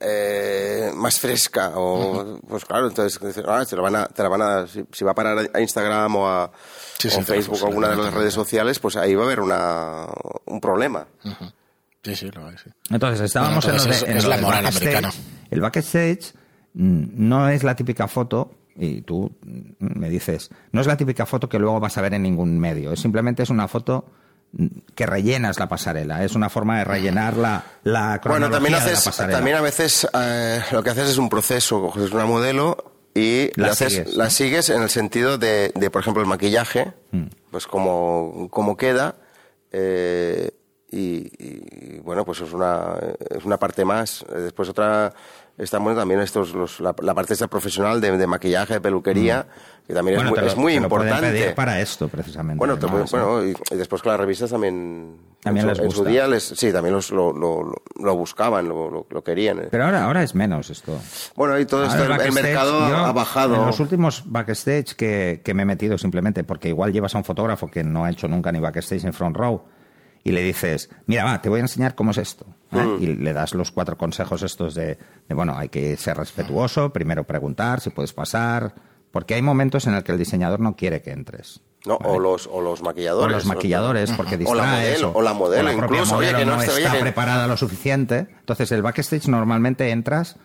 eh, más fresca o pues claro, entonces ah, te, la van a, te la van a si, si va a parar a Instagram o a Sí, o sí, te Facebook o alguna de las redes sociales, pues ahí va a haber una un problema. Sí, sí, lo hay, sí. Entonces estábamos Bueno, en es- en es la moral americana. El backstage mm, no es la típica foto, y tú mm, me dices, no es la típica foto que luego vas a ver en ningún medio. Es simplemente es una foto mm, que rellenas la pasarela. Es una forma de rellenar la, la Bueno, cronología también de la haces, pasarela. también a veces eh, lo que haces es un proceso, coges una modelo y La la, haces- sigues, la ¿no? sigues en el sentido de, de, por ejemplo, el maquillaje, Mm. pues como, como queda, eh, y, y, bueno, pues es una, es una parte más. Eh, Después otra, están bueno también estos, los, la, la parte esta profesional de, de maquillaje, de peluquería, que también Bueno, es, muy, lo- es muy te lo importante. pedir para esto, precisamente. Bueno, además, bueno, y, y después con las revistas también, También en, su, les en su gusta. día les, sí, también los, lo, lo, lo- lo buscaban, lo, lo, lo querían. ¿eh? Pero ahora, ahora es menos esto. bueno, y todo Ahora esto, el, el backstage, mercado yo, ha bajado. En los últimos backstage que, que me he metido simplemente, porque igual llevas a un fotógrafo que no ha hecho nunca ni backstage en front row y le dices, mira, va, te voy a enseñar cómo es esto. ¿eh? Mm. Y le das los cuatro consejos estos de, de, bueno, hay que ser respetuoso, primero preguntar si puedes pasar, porque hay momentos en el que el diseñador no quiere que entres. No, ¿vale? o los, o los O maquilladores. los maquilladores, porque [laughs] O la distraes. modelo, o la modelo propia incluso, oye, modelo que no no está preparada lo suficiente. Entonces, el backstage normalmente entras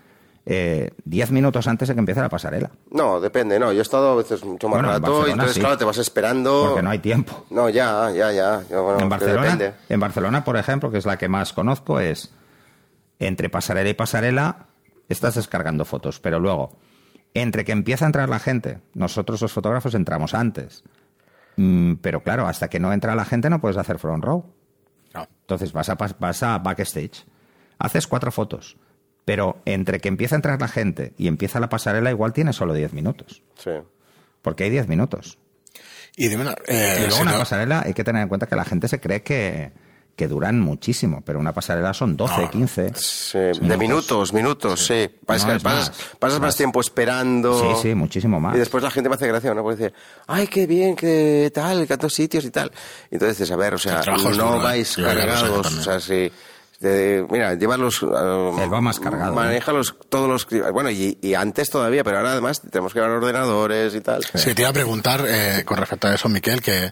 eh, 10 minutos antes de que empiece la pasarela. No, depende, no. Yo he estado a veces mucho más Bueno, en rato y entonces, sí. claro, te vas esperando. Porque no hay tiempo. No, ya, ya, ya. bueno, en, Barcelona, en Barcelona, por ejemplo, que es la que más conozco, es entre pasarela y pasarela estás descargando fotos, pero luego, entre que empieza a entrar la gente, nosotros los fotógrafos entramos antes. Mm, pero claro, hasta que no entra la gente no puedes hacer front row. No. Entonces vas a, vas a backstage, haces cuatro fotos, pero entre que empieza a entrar la gente y empieza la pasarela igual tienes solo 10 minutos, Sí. porque hay 10 minutos. Y dime, una- eh, Y luego si una no- pasarela hay que tener en cuenta que la gente se cree que, que duran muchísimo, pero una pasarela son 12, No. 15. Sí, de minutos, minutos, sí. Pasas, No, pasas, más, pasas más más. tiempo esperando. Sí, sí, muchísimo más. Y después la gente me hace gracia, ¿no? Porque dice, ay, qué bien, qué tal, tantos sitios y tal. Y entonces dices, a ver, o sea, no duro, ¿eh? vais sé cargados, o sea, si... de- mira, llévalos... uh, Él va más cargado, ¿eh? Manéjalos todos los... Bueno, y, y antes todavía, pero ahora además tenemos que llevar ordenadores y tal. Sí, te iba a preguntar eh, con respecto a eso, Miquel, que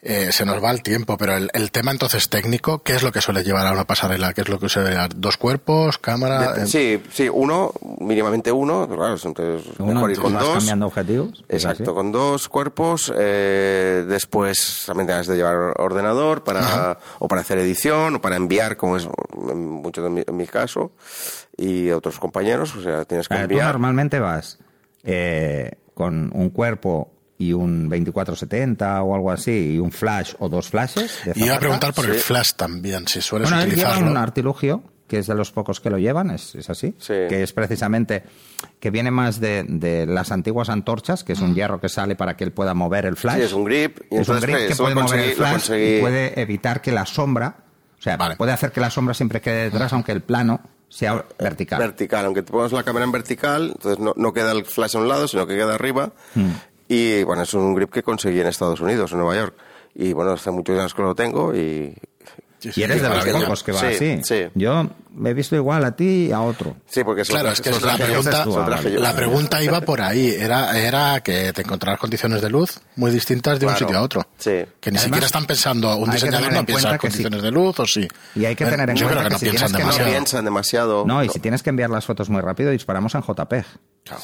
eh, se nos va el tiempo, pero el, el tema entonces técnico, ¿qué es lo que suele llevar a una pasarela? ¿Qué es lo que suele llevar? ¿Dos cuerpos? ¿Cámara? De- Eh, sí, sí, uno, mínimamente uno, pero claro, entonces Uno, mejor ir con vas dos. cambiando objetivos. ¿es Exacto, así? con dos cuerpos. eh, después también tienes de llevar ordenador para o para hacer edición o para enviar, como es en mucho de mi, en mi caso, y otros compañeros. O sea, tienes que tú enviar. normalmente vas eh, con un cuerpo y un 2470 o algo así, y un flash o dos flashes. de y iba a preguntar por el flash también, si sueles Bueno, utilizarlo. un artilugio, que es de los pocos que lo llevan, es, es así, Sí. que es precisamente, que viene más de, de las antiguas antorchas, que es un hierro que sale para que él pueda mover el flash. Mm. Sí, es un grip, y es un grip pues, que puede mover el flash y puede evitar que la sombra, o sea, Vale. puede hacer que la sombra siempre quede detrás, aunque el plano sea vertical. Vertical, aunque te pongas la cámara en vertical, entonces no, no queda el flash a un lado, sino que queda arriba. Hmm. Y bueno, es un grip que conseguí en Estados Unidos, en Nueva York. Y bueno, hace muchos años que lo tengo y Sí, sí, y eres de los pocos que va Sí, así. sí. Yo me he visto igual a ti y a otro. Sí, porque es Claro, lo es que lo es la pregunta, yo. la pregunta iba por ahí. Era, era que te encontrarás condiciones de luz muy distintas de un Claro, sitio a otro. sí. Que ni Además, siquiera están pensando, un diseñador no en piensa en condiciones de luz o sí. Y hay que Eh, tener en Yo creo cuenta que no si piensan No demasiado. piensan demasiado. No, y si tienes que enviar las fotos muy rápido, disparamos en JPEG.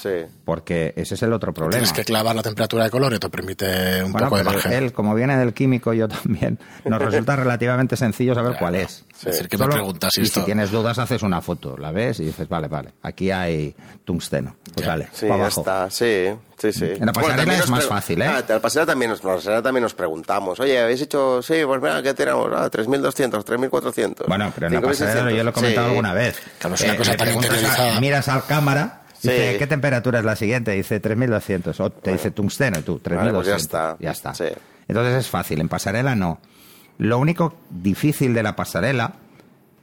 Sí. Porque ese es el otro problema. Tienes que clavar la temperatura de color y te permite un Bueno, poco de margen. él, como viene del químico, yo también, nos resulta [laughs] relativamente sencillo saber cuál es. Es decir, que me Solo- preguntas si y esto... si tienes dudas, haces una foto, la ves y dices, vale, vale, aquí hay tungsteno. Pues vale, Sí, pa' ya abajo. está, sí, sí, sí. En la pasarela también es más fácil, ¿eh? Ah, en la pasarela también, nos, en la pasarela también nos preguntamos, oye, ¿habéis hecho, sí, pues mira, ¿qué tenemos? Ah, 3.200, 3.400. Bueno, pero en la 5.600. pasarela yo lo he comentado Sí. alguna vez. Claro, es una Eh, cosa tan interiorizada. miras al cámara, Sí. dice, ¿qué temperatura es la siguiente? Dice 3200. O te dice tungsteno y tú, 3200. pues ya está. Ya está. Sí. Entonces es fácil. En pasarela no. Lo único difícil de la pasarela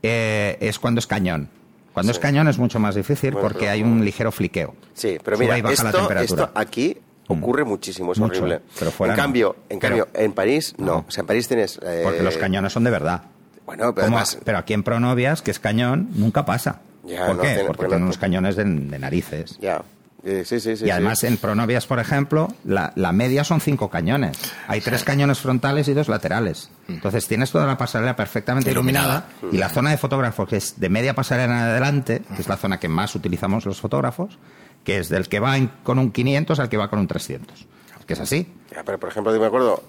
eh, es cuando es cañón. Cuando es cañón es mucho más difícil Bueno, porque hay un ligero fliqueo. Sí, pero mira, y baja la esto, temperatura. esto aquí ocurre muchísimo, es Mucho, horrible. pero fuera en no. cambio, en Pero- cambio, en París no. No. O sea, en París tienes. eh, Porque los cañones son de verdad. Bueno, pero además. pero aquí en Pronovias, que es cañón, nunca pasa. Ya, ¿Por no qué? tiene- porque porque tienen no- unos cañones de, de narices. Ya. Eh, sí, sí, sí. y además sí. en Pronovias, por ejemplo, la, la media son cinco cañones. Hay tres cañones frontales y dos laterales. Entonces tienes toda la pasarela perfectamente iluminada, Iluminada. y la zona de fotógrafo, que es de media pasarela en adelante, que es la zona que más utilizamos los fotógrafos, que es del que va en- con un 500 al que va con un 300. Es que es así. Ya, pero por ejemplo, yo me acuerdo,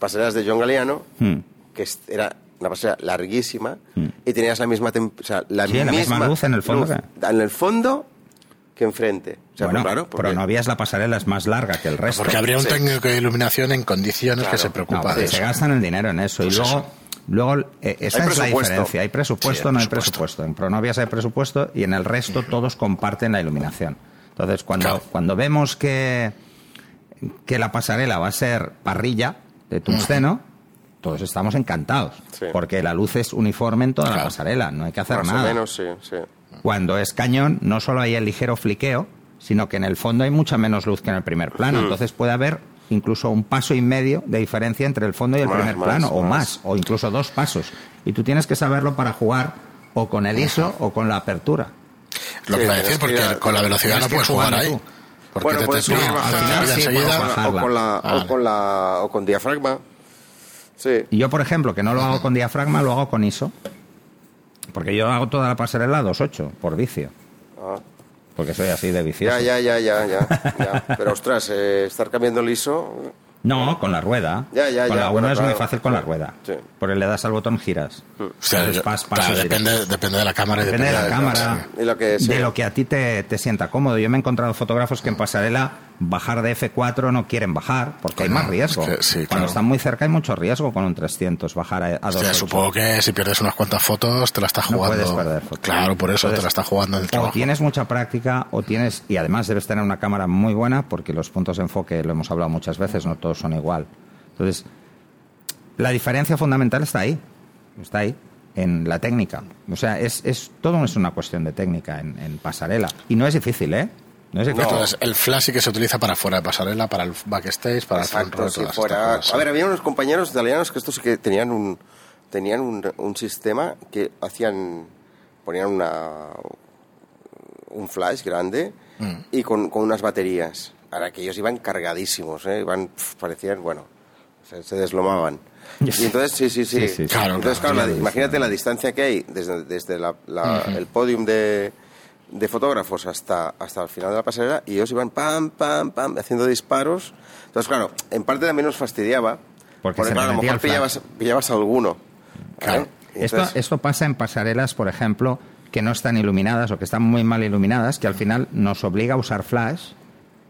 pasarelas de John Galeano, Hmm. que era una pasarela larguísima, y tenías la misma, o sea, la Sí, la misma misma luz en el fondo luz en el fondo que enfrente. O sea, bueno, pues claro, porque- Pronovias la pasarela es más larga que el resto. Porque habría un Sí. técnico de iluminación en condiciones Claro. que se No, preocupa porque de se eso. gastan el dinero en eso. Pues y luego, eso. Luego, eh, esa es la diferencia. Hay presupuesto, Sí, hay no hay presupuesto. En Pronovias hay presupuesto y en el resto todos comparten la iluminación. Entonces, cuando, Claro. cuando vemos que, que la pasarela va a ser parrilla de tungsteno, todos estamos encantados. Sí. Porque la luz es uniforme en toda la pasarela, no hay que hacer Más nada. o menos, sí, sí. Cuando es cañón, no solo hay el ligero fliqueo, sino que en el fondo hay mucha menos luz que en el primer plano. Hmm. Entonces puede haber incluso un paso y medio de diferencia entre el fondo y el Más, primer más, plano, o más. o incluso dos pasos. Y tú tienes que saberlo para jugar o con el ISO o con la apertura. Lo Sí, que tienes decir, que porque a- con la velocidad no que puedes jugar ahí. tú. Porque Bueno, te, puedes te subir, bajar, sí, O, bajarla. con la, Ah, o, con la, o con diafragma. Sí. Y yo, por ejemplo, que no lo hago con diafragma, lo hago con ISO. Porque yo hago toda la pasarela a 2.8 por vicio. Ah. Porque soy así de vicioso. Ya, ya, ya, ya, ya, ya. Pero ostras, eh, estar cambiando el ISO. No, con la rueda. Ya, ya, con ya, la 1 bueno, es muy fácil con la rueda. sí. Porque le das al botón, giras. O sea, Entonces, pas- claro, depende, depende de la cámara y Depende de la del- cámara, Y lo que de lo que a ti te, te sienta cómodo. Yo me he encontrado fotógrafos que en pasarela bajar de F4 no quieren bajar porque hay más riesgo. es que sí, Cuando claro. están muy cerca hay mucho riesgo con un 300 bajar a, a 2.8. supongo que si pierdes unas cuantas fotos te la estás No jugando. puedes perder fotos. Claro, por eso Entonces, te la estás jugando en el O tienes mucha práctica o tienes, y además debes tener una cámara muy buena porque los puntos de enfoque, lo hemos hablado muchas veces, no todos son igual. Entonces, la diferencia fundamental está ahí, está ahí, en la técnica. O sea, es, es todo es una cuestión de técnica en, en pasarela. Y no es difícil, ¿eh? No es el flash sí que se utiliza para fuera de pasarela, para el backstage, para el front Exacto, row, si todas estas fuera... cosas. A ver, había unos compañeros italianos que estos sí que tenían un tenían un, un sistema que hacían ponían una un flash grande Mm. y con, con unas baterías. Ahora que ellos iban cargadísimos, ¿eh? iban parecían, bueno, se, se deslomaban. [laughs] Y entonces, sí, sí, sí. Sí, sí, sí. Claro, entonces, claro, la- imagínate la distancia que hay desde, desde la- la- el podium de, de fotógrafos hasta, hasta el final de la pasarela y ellos iban pam, pam, pam, haciendo disparos. Entonces, claro, en parte también nos fastidiaba. Porque se claro, a lo mejor pillabas, pillabas alguno. Claro. Esto, entonces- esto pasa en pasarelas, por ejemplo, que no están iluminadas o que están muy mal iluminadas, que al final nos obliga a usar flash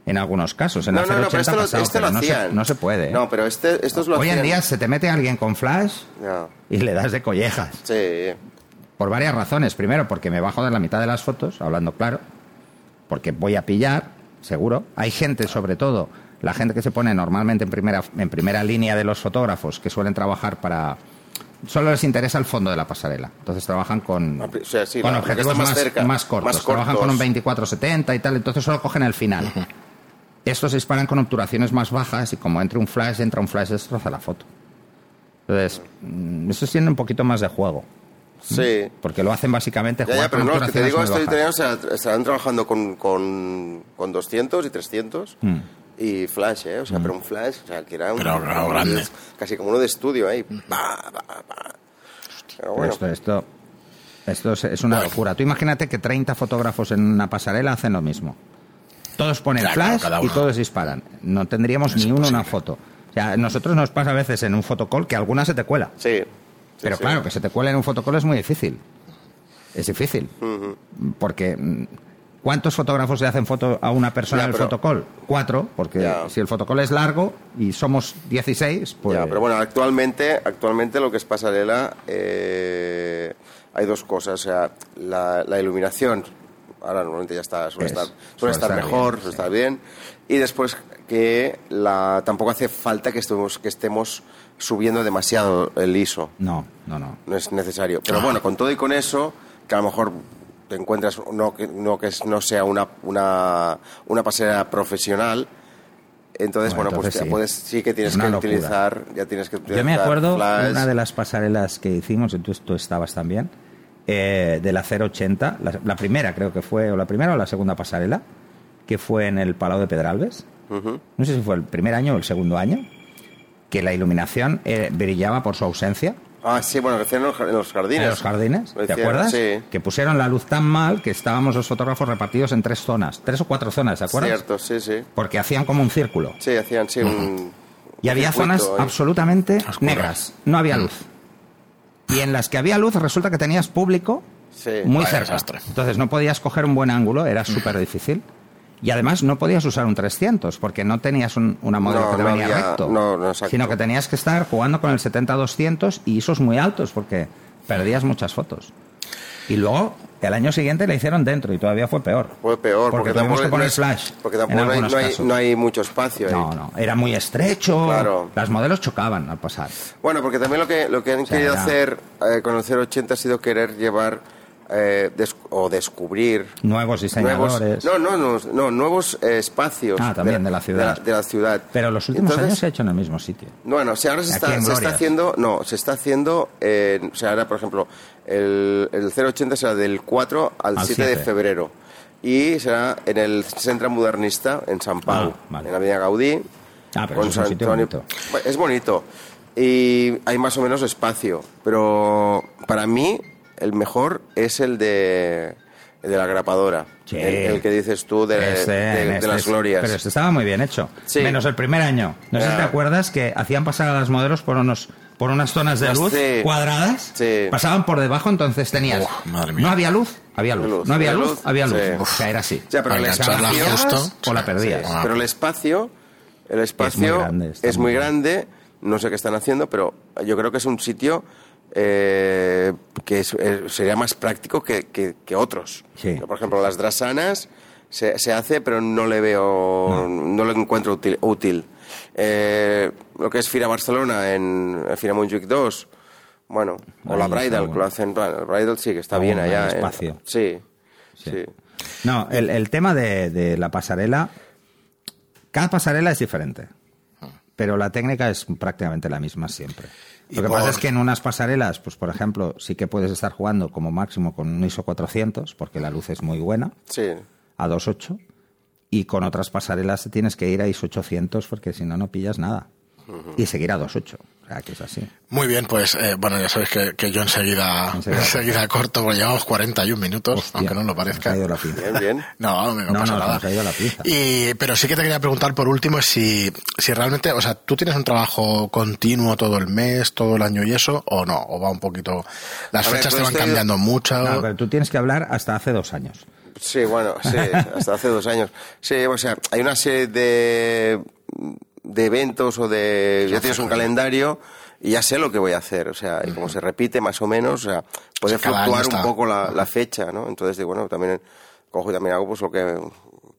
en algunos casos. En no, no, no, 080 pero ha lo, pasado, este lo pero no, se, hacían. no se puede. ¿eh? No, pero este, estos lo Hoy hacían. en día se te mete alguien con flash y le das de collejas. Sí. Por varias razones. Primero, porque me bajo de la mitad de las fotos, hablando claro. Porque voy a pillar, seguro. Hay gente, sobre todo, la gente que se pone normalmente en primera, en primera línea de los fotógrafos, que suelen trabajar para... Solo les interesa el fondo de la pasarela. Entonces trabajan con, Ah, O sea, sí, con objetivos más, más cerca, más cortos. más Trabajan con un 24-70 y tal, entonces solo cogen el final. Estos disparan con obturaciones más bajas y como entre un flash, entra un flash, destroza la foto. Entonces, mm, eso tiene un poquito más de juego. Sí. Porque lo hacen básicamente Ya, ya, pero con no, que te digo, estos italianos estarán trabajando con, con, con 200 y 300 Mm. y flash, ¿eh? O sea, pero un flash, o sea, que era un... Pero, pero grande. Casi como uno de estudio ahí. Pa, pa, pa. Pero bueno, Esto, esto, esto es, una locura. Tú imagínate que 30 fotógrafos en una pasarela hacen lo mismo. Todos ponen Claro, flash y todos disparan. No tendríamos ni uno una foto. O sea, nosotros nos pasa a veces en un fotocall que alguna se te cuela. sí. Pero sí. claro, que se te cuele en un fotocall es muy difícil. Es difícil. Porque mm, ¿cuántos fotógrafos le hacen foto a una persona Ya, en el fotocall? Cuatro, porque Ya. si el fotocall es largo y somos 16, pues... Ya, pero bueno, actualmente, actualmente lo que es pasarela, eh, hay dos cosas. O sea, la, la iluminación, ahora normalmente ya está, suele Es- estar, suele suele estar estar mejor, bien, suele sí. estar bien. Y después que la, tampoco hace falta que estemos, que estemos subiendo demasiado el ISO. No, no, no. No es necesario. Pero Ah. bueno, con todo y con eso, que a lo mejor te encuentras no que no, que no sea una, una, una pasarela profesional. Entonces, Bueno, bueno, pues entonces sí. puedes, sí que tienes que locura. utilizar, ya tienes que utilizar Yo me acuerdo flash. una de las pasarelas que hicimos, tú, tú estabas también, eh, de la 080, la, la primera creo que fue, o la primera o la segunda pasarela, que fue en el Palau de Pedralbes. Ujú. No sé si fue el primer año o el segundo año, que la iluminación eh, brillaba por su ausencia Ah, sí, bueno, que hacían en los, jardines. en los jardines. ¿Te acuerdas? Sí. Que pusieron la luz tan mal que estábamos los fotógrafos repartidos en tres zonas, tres o cuatro zonas, ¿te acuerdas? Cierto, sí, sí. Porque hacían como un círculo. Sí, hacían, sí, un... Y había circuito zonas ahí. absolutamente Oscuras. negras. No había luz. Y en las que había luz resulta que tenías público Sí. muy Vaya cerca. desastre. Entonces no podías coger un buen ángulo, era [laughs] súper difícil. Y además no podías usar un 300 porque no tenías un- una modelo No, que te no venía había- recto, no, no, sino que tenías que estar jugando con el 70-200 y ISOs muy altos porque perdías muchas fotos. Y luego el año siguiente la hicieron dentro y todavía fue peor. Fue peor. Porque, tampoco tuvimos que no poner es- flash. Porque tampoco no hay, no hay- casos. no hay mucho espacio ahí. No, no, era muy estrecho. Claro. Las modelos chocaban al pasar. Bueno, porque también lo que, lo que han sea, querido era- hacer eh, con el 080 ha sido querer llevar eh, des- o descubrir Nuevos nuevos, diseñadores. no, no, no, no, nuevos eh, espacios Ah, también de la ciudad. De la, de la ciudad. Pero los últimos Entonces, años se ha hecho en el mismo sitio. Bueno, si ahora se está, se está haciendo, no, se está haciendo, eh, o sea, ahora, por ejemplo, el, el 080 será del 4 al, Al 7 de 7. febrero. Y será en el Centro Modernista, en San Pau, Ah, vale. en la Avenida Gaudí. Ah, pero con eso es un San sitio bonito. Es bonito. Y hay más o menos espacio. Pero para mí, el mejor es el de, el de la grapadora. Sí. El, el que dices tú de, Este, de- de este las glorias. Pero este estaba muy bien hecho. Sí. Menos el primer año. No sé si te acuerdas que hacían pasar a las modelos por unos por unas zonas de Las- luz sí. cuadradas. Sí. Pasaban por debajo, entonces tenías. Uf, madre mía. no había luz, había luz. Luz. No había Había luz, luz, había luz. sí. O sea, era así. Ya, pero justo. o la perdías. sí. Ah. Pero el espacio, el espacio Es muy grande, está es muy muy grande. grande. No sé qué están haciendo, pero yo creo que es un sitio eh, que es- eh, sería más práctico que, que- que otros. Sí. Por ejemplo, las drasanas se, se hace, pero no le veo, no, lo encuentro útil. útil. Eh, lo que es Fira Barcelona en eh, Fira Montjuic 2, bueno, o la Bridal, bueno. que lo hacen, el Bridal sí que está bien allá. eh. espacio. Sí, sí. No, el, el tema de, de la pasarela. Cada pasarela es diferente. Pero la técnica es prácticamente la misma siempre. Lo que por- pasa es que en unas pasarelas, pues por ejemplo, sí que puedes estar jugando como máximo con un ISO 400, porque la luz es muy buena, Sí. a 2.8. Y con otras pasarelas tienes que ir a ISO 800, porque si no, no pillas nada. Y seguir a 2.8. O sea, que es así. Muy bien, pues eh, bueno, ya sabéis que, que yo enseguida, Enseguida. enseguida corto, porque llevamos 41 minutos, Hostia, aunque no lo nos parezca. ha ido la. Bien, bien. [laughs] No, no, No, pasa no, nada. nos ha ido la pinza. Y, pero sí que te quería preguntar por último si, si realmente, o sea, tú tienes un trabajo continuo todo el mes, todo el año y eso, o no, o va un poquito, las A ver, fechas te pues van estoy- cambiando mucho. No, pero tú tienes que hablar hasta hace dos años. Sí, bueno, sí, hasta hace dos años. Sí, o sea, hay una serie de, de eventos o de... Ya tienes un calendario y ya sé lo que voy a hacer, o sea, y como se repite más o menos, o sea, puede fluctuar un poco la, la fecha, ¿no? Entonces, digo, bueno, también cojo y también hago pues lo que... Un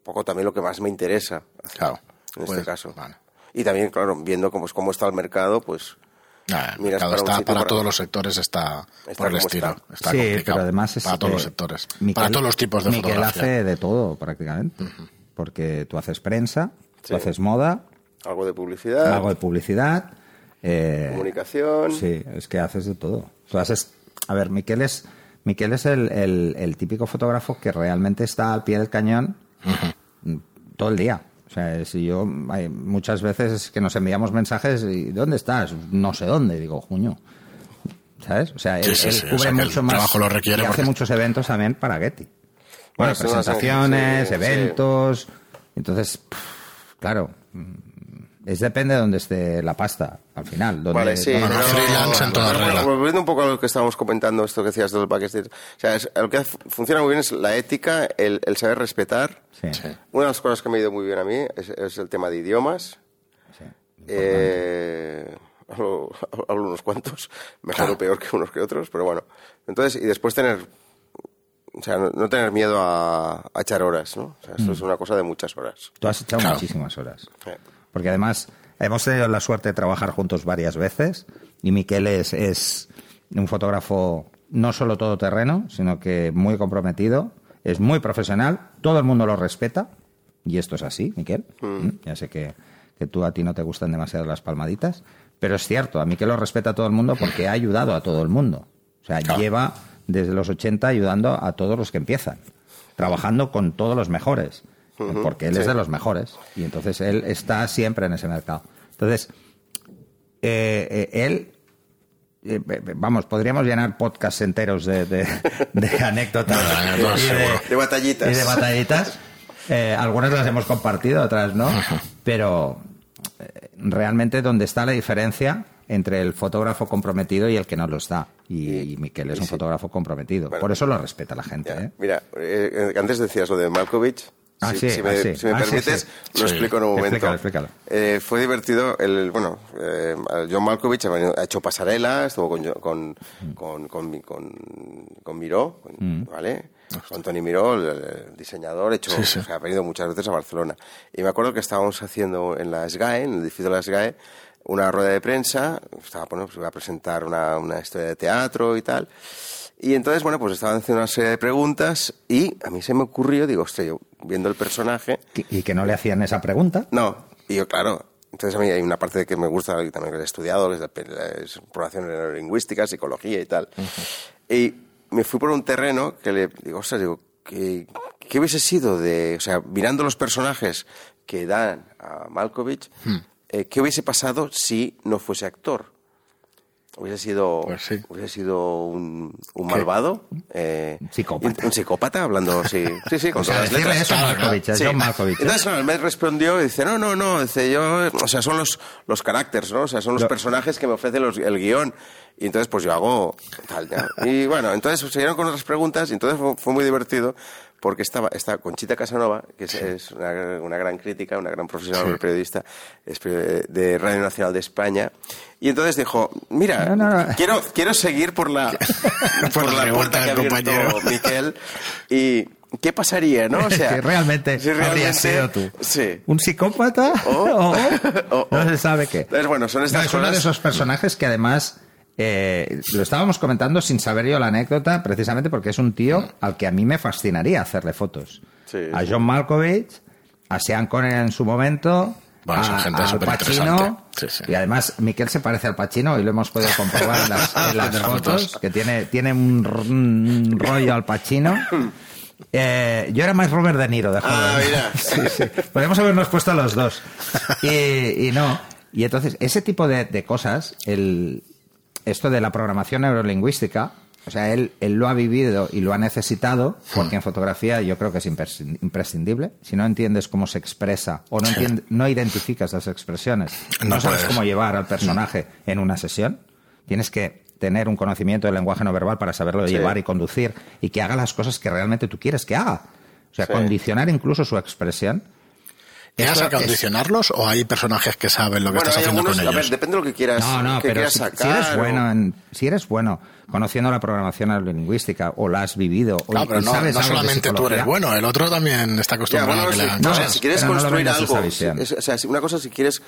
poco también lo que más me interesa. hacer, Claro. En Pues, este caso. vale. Y también, claro, viendo cómo, es- cómo está el mercado, pues... Nada, el Miras mercado para está para para- todos los sectores, está, Está por el estilo. está. Está, sí, complicado. pero además es, para todos eh, los sectores. Miquel- para todos los tipos de Miquel fotografía. hace de todo prácticamente. Porque tú haces prensa, Sí. tú haces moda, Algo de publicidad, algo de publicidad. eh, comunicación... Sí, es que haces de todo. Tú haces, a ver, Miquel es, Miquel es el, el- el típico fotógrafo que realmente está al pie del cañón mm, todo el día. O sea, si yo, hay muchas veces que nos enviamos mensajes y ¿dónde estás? No sé dónde. Digo, juño. ¿Sabes? O sea, él, Sí, sí, él sí, o cubre sea, que el mucho más. trabajo lo requiere y hace muchos eventos también para Getty. Bueno, sí, presentaciones, eventos. Entonces, pff, claro, mm, es depende de donde esté la pasta al final. Donde, Vale, sí. donde- Bueno, freelance en toda regla. Volviendo un poco a lo que estábamos comentando, esto que decías del backstage. O sea, es- lo que fu- funciona muy bien es la ética, el, el saber respetar. Sí, Sí. Una de las cosas que me ha ido muy bien a mí es, es el tema de idiomas. sí. Eh, hablo, [laughs] hablo unos cuantos, mejor Claro. o peor que unos que otros, pero bueno. Entonces, y después tener, o sea, no, tener miedo a, a echar horas, ¿no? O sea, esto es una cosa de muchas horas. Tú has echado Claro. muchísimas horas. Eh, Porque además hemos tenido la suerte de trabajar juntos varias veces y Miquel es, es un fotógrafo no solo todoterreno, sino que muy comprometido, es muy profesional, todo el mundo lo respeta y esto es así, Miquel. ¿Mm? Ya sé que, que tú a ti no te gustan demasiado las palmaditas, pero es cierto, a Miquel lo respeta todo el mundo porque ha ayudado a todo el mundo. O sea, Claro. lleva desde los 80 ayudando a todos los que empiezan, trabajando con todos los mejores, porque él es de los mejores y entonces él está siempre en ese mercado. Entonces, eh, eh, él, eh, vamos, podríamos llenar podcasts enteros de, de- de [laughs] anécdotas y. De batallitas. y de batallitas. Eh, algunas las hemos compartido, otras no, pero eh, realmente donde está la diferencia entre el fotógrafo comprometido y el que no lo está. Y, y Miquel es y un sí. fotógrafo comprometido. Bueno. Por eso lo respeta la gente. ¿eh? Mira, antes decías lo de Malkovich. Ah, si, sí, si me, ah, sí. si me Ah, permites, sí. lo explico en un momento. Explícalo, explícalo. Eh, fue divertido. El, bueno, eh, John Malkovich ha, hecho pasarela, estuvo con, Jo- con, con, con, con, Miró, con- ¿vale? Con Tony Miró, el, el diseñador, hecho, o sea, ha venido muchas veces a Barcelona. Y me acuerdo que estábamos haciendo en la SGAE, en el edificio de la SGAE, una rueda de prensa, estaba, bueno, pues iba a presentar una, una historia de teatro y tal. Y entonces, bueno, pues estaban haciendo una serie de preguntas y a mí se me ocurrió, digo, hostia, yo viendo el personaje, Y que no le hacían esa pregunta. no, y yo, claro. Entonces a mí hay una parte que me gusta y también que he estudiado, que es, la, neurolingüística, psicología y tal. Y me fui por un terreno que le digo, ostras, digo, ¿qué, qué hubiese sido de, o sea, mirando los personajes que dan a Malkovich, eh, qué hubiese pasado si no fuese actor? Hubiese sido, Pues sí. hubiese sido un, un malvado, eh, Psicópata. un psicópata, hablando, sí, sí, sí, [laughs] con O sea, todas las decirle letras. eso Malkovich, Sí. John Malkovich. ¿eh? Entonces, el mes respondió y dice, no, no, no, dice yo, o sea, son los, los caracteres, ¿no? O sea, son los Lo- personajes que me ofrece los- el guion. Y entonces, pues yo hago tal, ya. Y bueno, entonces siguieron con otras preguntas y entonces fue, fue muy divertido porque estaba, está Conchita Casanova, que es, es una, una gran crítica, una gran profesional periodista de Radio Nacional de España. Y entonces dijo, mira, No, no, no. Quiero, quiero seguir por la, [laughs] por la puerta que ha compañero. [laughs] Miquel. Y, ¿qué pasaría, no? O sea, si realmente, si realmente- sido tú. Sí. ¿Un psicópata? O- O- o- no se sabe qué. Entonces, bueno, son estas es uno de esos personajes que además eh, lo estábamos comentando sin saber yo la anécdota, precisamente porque es un tío al que a mí me fascinaría hacerle fotos. Sí, a. John Malkovich, a Sean Connery en su momento. Bueno, a- gente al. Pacino Sí, sí. y además Miquel se parece al Pacino y lo hemos podido comprobar en las, en [laughs] fotos que tiene, tiene un, rollo al Pacino Eh, yo era más Robert De Niro de joven. Ah, mira. [laughs] Sí, sí. Podríamos habernos puesto a los dos. Y, y no. Y entonces, ese tipo de, de cosas, el, esto de la programación neurolingüística, o sea, él, él lo ha vivido y lo ha necesitado, porque en fotografía yo creo que es impres- imprescindible. Si no entiendes cómo se expresa o no, Sí. entiendes, no identificas las expresiones, no, No sabes puedes. cómo llevar al personaje en una sesión, tienes que tener un conocimiento del lenguaje no verbal para saberlo Sí. llevar y conducir y que haga las cosas que realmente tú quieres que haga. O sea, Sí. condicionar incluso su expresión. ¿Llegas Esto a es- condicionarlos o hay personajes que saben lo que Bueno, estás haciendo algunos, con a ellos? ver, depende de lo que quieras, No, no, que pero quieras si, sacar. si eres o- bueno en, si eres bueno conociendo la programación neurolingüística o la has vivido o pero no, sabes no solamente tú eres bueno, el otro también está Ya, acostumbrado bueno, a que sí, le hagan no, o sea, cosas. si quieres no construir algo, es- o sea, si- una cosa si quieres,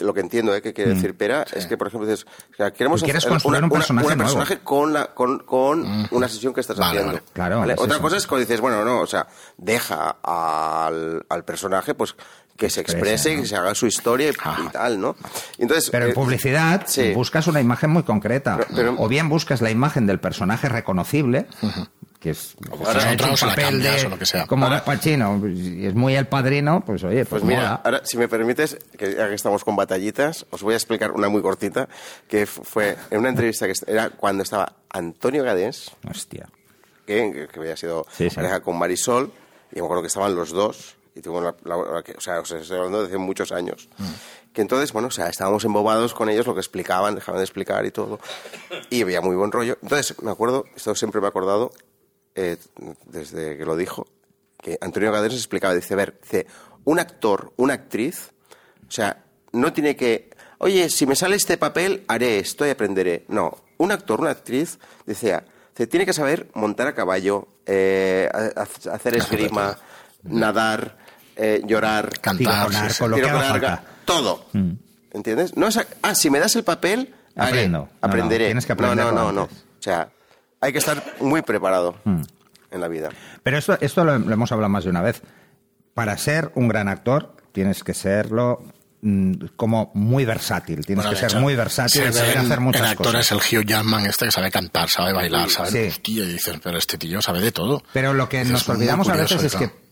lo que entiendo, ¿eh? que quiere decir Pera, es que, por ejemplo, dices, o sea, queremos quieres construir una, un personaje una- una nuevo. personaje con, la, con, con una sesión que estás Vale, haciendo. vale. Claro, ¿vale? es Otra eso. cosa es cuando dices, bueno, no, o sea, deja al, al personaje, pues, que se Exprese, ¿no? que se haga su historia y, tal, ¿no? Entonces, Pero en eh, publicidad sí. buscas una imagen muy concreta. Pero- pero- o bien buscas la imagen del personaje reconocible, que es, buscas es otra un o papel de- lo que sea. Como Ahora- Pacino, es muy el padrino, pues oye, pues, Pues mira, mola. ahora, si me permites, que ya que estamos con batallitas, os voy a explicar una muy cortita, que fue en una entrevista que era cuando estaba Antonio Gadés, Hostia. que, que había sido Sí, sí. pareja con Marisol, y me acuerdo que estaban los dos, y tuvo la, la- que- o sea, os estoy hablando de hace muchos años. Que entonces, bueno, o sea, estábamos embobados con ellos, lo que explicaban, dejaban de explicar y todo, y había muy buen rollo. Entonces, me acuerdo, esto siempre me he acordado, eh, desde que lo dijo, que Antonio Gadés nos explicaba, dice, a ver, dice, un actor, una actriz, o sea, no tiene que, oye, si me sale este papel, haré esto y aprenderé. No, un actor, una actriz, decía, dice, tiene que saber montar a caballo, eh, hacer esgrima, nadar, eh, llorar, Cantar, sí, sí. lo tiro con arca, falta. todo. ¿Entiendes? No es ah, si me das el papel, haré, Aprendo. No, no, aprenderé. tienes que no, no, no, no. antes. O sea, hay que estar muy preparado en la vida. Pero esto, esto lo, lo hemos hablado más de una vez. Para ser un gran actor, tienes que serlo mm, como muy versátil. Tienes Bueno, que ser hecho, muy versátil se y saber hacer muchas en actores cosas. el Hugh Jackman este que sabe cantar, sabe bailar, sabe... Sí. Hostia, y dices, pero este tío sabe de todo. Pero lo que nos muy olvidamos a veces es claro. que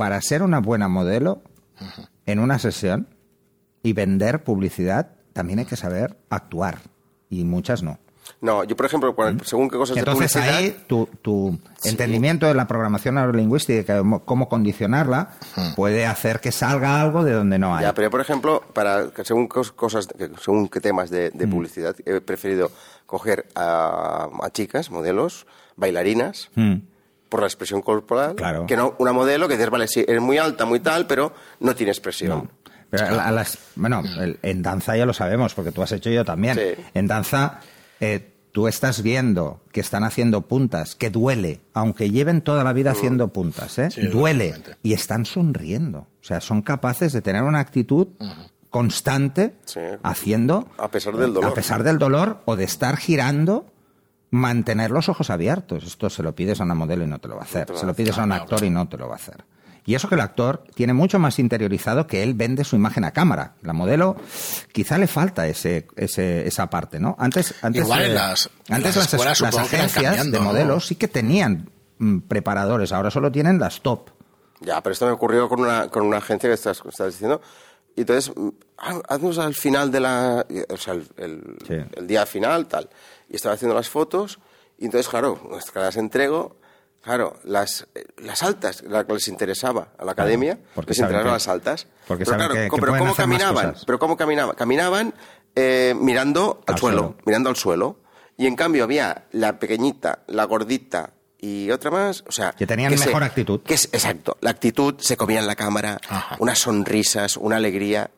para ser una buena modelo en una sesión y vender publicidad, también hay que saber actuar. Y muchas no. No, yo, por ejemplo, cuando- según qué cosas Entonces de publicidad... ahí tu, tu entendimiento de la programación neurolingüística, cómo- condicionarla, puede hacer que salga algo de donde no hay. Ya, pero yo, por ejemplo, para según cos- cosas, según qué temas de, Mm. publicidad, he preferido coger a, a chicas, modelos, bailarinas, Mm. Por la expresión corporal, Claro. que no una modelo que dices, vale, sí, eres muy alta, muy tal, pero no tiene expresión. No. Pero a- a las, bueno, el- en danza ya lo sabemos, porque tú has hecho yo también. Sí. En danza, eh, tú estás viendo que están haciendo puntas, que duele, aunque lleven toda la vida haciendo puntas, ¿eh? Sí, duele. Y están sonriendo. O sea, son capaces de tener una actitud constante Sí. haciendo... A pesar del dolor. A pesar del dolor o de estar girando, mantener los ojos abiertos. Esto se lo pides a una modelo y no te lo va a hacer. Se lo pides a un actor y no te lo va a hacer. Y eso que el actor tiene mucho más interiorizado que él vende su imagen a cámara. La modelo quizá le falta ese, ese- esa parte, ¿no? Antes, antes, Igual en eh, las- antes las agencias de ¿no? modelos sí que tenían mm, preparadores. Ahora solo tienen las top. Ya, pero esto me ocurrió con una, con una agencia que estás, estás diciendo. Y entonces, mm, ah, haznos al final de la. O sea, el, el- Sí. el día final, tal. Y estaba haciendo las fotos. Y entonces, claro, las que las entrego, claro, las, eh, las altas, la que les interesaba a la academia, porque les interesaban que- las altas. porque pero claro, que- que pero ¿cómo caminaban? Pero ¿cómo caminaban? Caminaban eh, mirando al, Al suelo, suelo. mirando al suelo. Y en cambio había la pequeñita, la gordita y otra más, o sea... Que tenían se- mejor actitud. que es, exacto, la actitud, se comían la cámara, Ajá. unas sonrisas, una alegría.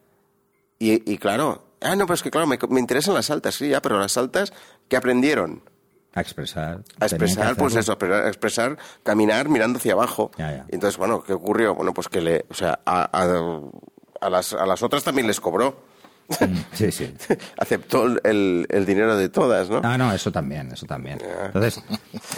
Y, y claro, ah, no, pero es que claro, me, me interesan las altas, sí, ya, pero las altas, ¿qué aprendieron? A expresar. A expresar, pues eso, a expresar- a expresar, caminar mirando hacia abajo. Ya, ya. Y entonces, bueno, ¿qué ocurrió? Bueno, pues que le, o sea, a, a- a las, a las otras también les cobró. Sí, sí. [laughs] Aceptó el, el dinero de todas, ¿no? Ah, no, eso también, eso también. Entonces,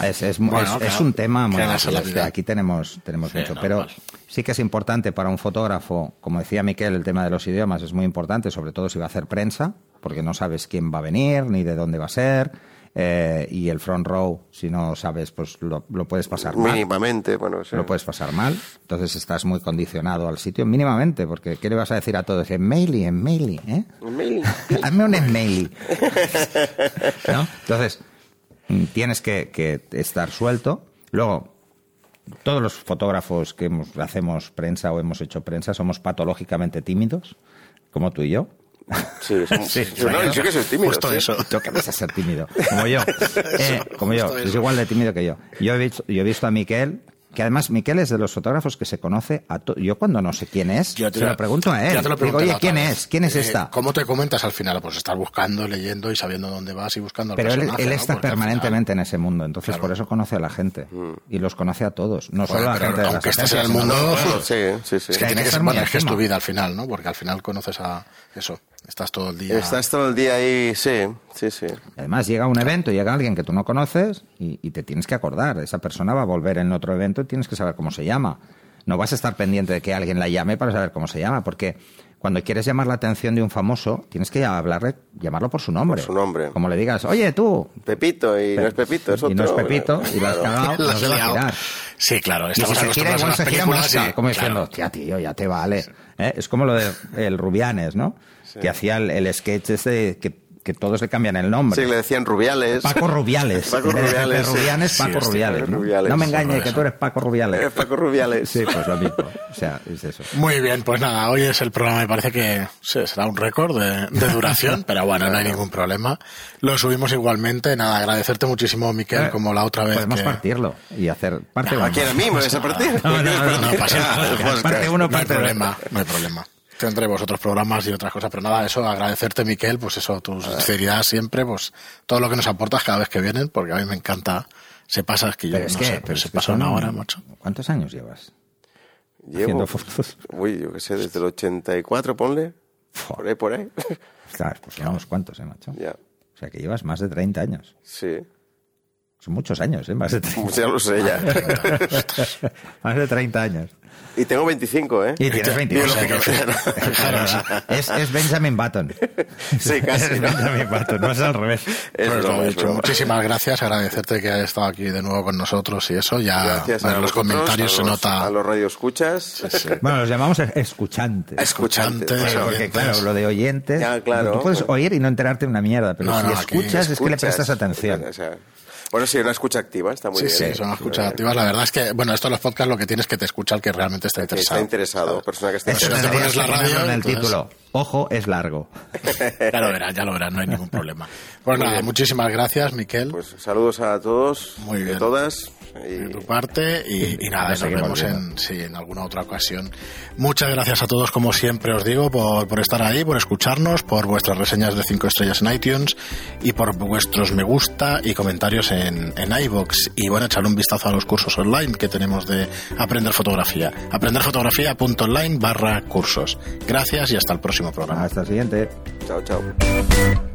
es, es, mu- Bueno, es- claro, es un tema muy que. Aquí tenemos, tenemos Sí, mucho, pero sí que es importante para un fotógrafo, como decía Miquel, el tema de los idiomas es muy importante, sobre todo si va a hacer prensa, porque no sabes quién va a venir, ni de dónde va a ser, eh, y el front row, si no sabes, pues lo, lo puedes pasar mal. Mínimamente, bueno, sí. Lo puedes pasar mal, entonces estás muy condicionado al sitio, mínimamente, porque ¿qué le vas a decir a todos? En maili, en maili, ¿eh? Mil- [laughs] Hazme un email. [laughs] ¿No? Entonces, mm, tienes que, que estar suelto. Luego, todos los fotógrafos que hemos- hacemos prensa o hemos hecho prensa somos patológicamente tímidos, como tú y yo. Sí, [laughs] sí, Sí, sí, no, yo que soy tímido. Justo sí. eso. Tú que vas a ser tímido, como yo. [laughs] Eh, como yo, es igual de tímido que yo. Yo he visto, yo he visto a Miquel, que además Miquel es de los fotógrafos que se conoce a to- Yo cuando no sé quién es, Yo te se lo pregunto a él. lo Digo, oye, ¿quién es? ¿Quién es Eh, esta? ¿Cómo te comentas al final? Pues estar buscando, leyendo y sabiendo dónde vas y buscando al Pero él, él ¿no? está al permanentemente en ese mundo, entonces Claro. por eso conoce a la gente. Y los conoce a todos, no Joder, solo a la gente de las aunque estés en el mundo, sí, sí, sí. Es que que tiene que ser, muy bueno, es que es tu vida al final, ¿no? Porque al final conoces a eso. Estás todo el día. Estás todo el día ahí, sí, sí, sí. Además, llega un evento, llega alguien que tú no conoces y, y te tienes que acordar. Esa persona va a volver en otro evento y tienes que saber cómo se llama. No vas a estar pendiente de que alguien la llame para saber cómo se llama, porque cuando quieres llamar la atención de un famoso, tienes que hablarle, llamarlo por su nombre. Por su nombre. Como le digas, oye, tú. Pepito, y no es Pepito, es otro. y no es Pepito, y lo has cagado, La [laughs] no has se va a girar. Sí, claro. Y si Estamos se gira, igual se gira como claro. diciendo, tía, tío, ya te vale. ¿Eh? Es como lo de el Rubianes, ¿no? Que hacía el, el sketch ese que, que todos le cambian el nombre. Sí, le decían Rubiales. Paco Rubiales. [laughs] Paco Rubiales, sí. Rubianes, Sí, Paco hostia, Rubiales, Paco ¿no? Rubiales. No me engañes, que tú eres Paco Rubiales. Eh, Paco Rubiales. Sí, pues lo mismo. O sea, es eso. Muy bien, pues nada, hoy es el programa, me parece que sí, será un récord de, de duración, pero bueno, no hay ningún problema. Lo subimos igualmente, nada, agradecerte muchísimo, Miquel, Eh, como la otra vez Podemos que... partirlo y hacer parte ¿A quién? ¿A mí? ¿Me vas a partir? No, no, no, No pasa [laughs] nada. Pues, Parte uno, No hay parte problema, no hay problema. Tendremos otros programas y otras cosas, pero nada, eso, agradecerte, Miquel, pues eso, tu sinceridad siempre, pues todo lo que nos aportas cada vez que vienen, porque a mí me encanta, se pasa, es que yo Pero no que, sé, pero se pasa una hora, macho. ¿Cuántos años llevas? Llevo, Haciendo fotos. uy, yo qué sé, desde el 84, ponle. Por ahí, por ahí. Claro, pues son unos cuantos, ¿eh, macho? ya, O sea, que llevas más de 30 años. sí. Son muchos años, ¿eh? Más de 30, Pues ya lo sé ya. [laughs] más de 30 años. Y tengo 25, ¿eh? Y tienes 22. es, es Benjamin Button. Sí, [laughs] casi, Es ¿no? Benjamin Button, no es al revés. Es Pues broma, lo es dicho, broma. muchísimas gracias, agradecerte que hayas estado aquí de nuevo con nosotros y eso, ya Gracias en a los vosotros, comentarios a se los- nota A los radioescuchas. Bueno, los llamamos escuchantes. Escuchantes. Bueno, Porque, oyentes. claro, lo de oyentes. Ya, claro. Tú puedes oír y no enterarte de una mierda, pero No, si no, aquí escuchas es que le escuchas. prestas atención. O sea, bueno, sí, una escucha activa, está muy Sí, bien. sí, ¿eh? son escuchas activas. La verdad es que, bueno, esto de los podcasts lo que tienes que te escucha el que realmente está Que interesado. está interesado, persona que está Eso no te pones la radio, en el entonces- título. Ojo, es largo. [laughs] Ya lo verás, ya lo verás, no hay ningún problema. [laughs] Pues nada, muchísimas gracias, Miquel. Pues saludos a todos, Muy bien. de todas. De Y tu parte y, y nada, nos vemos en, sí, en alguna otra ocasión. Muchas gracias a todos, como siempre os digo, por, por estar ahí, por escucharnos, por vuestras reseñas de 5 estrellas en iTunes y por vuestros me gusta y comentarios en, en iVoox. Y bueno, echar un vistazo a los cursos online que tenemos de Aprender Fotografía. Aprenderfotografía.online barra cursos. Gracias y hasta el próximo programa. Hasta el siguiente. chao, chao.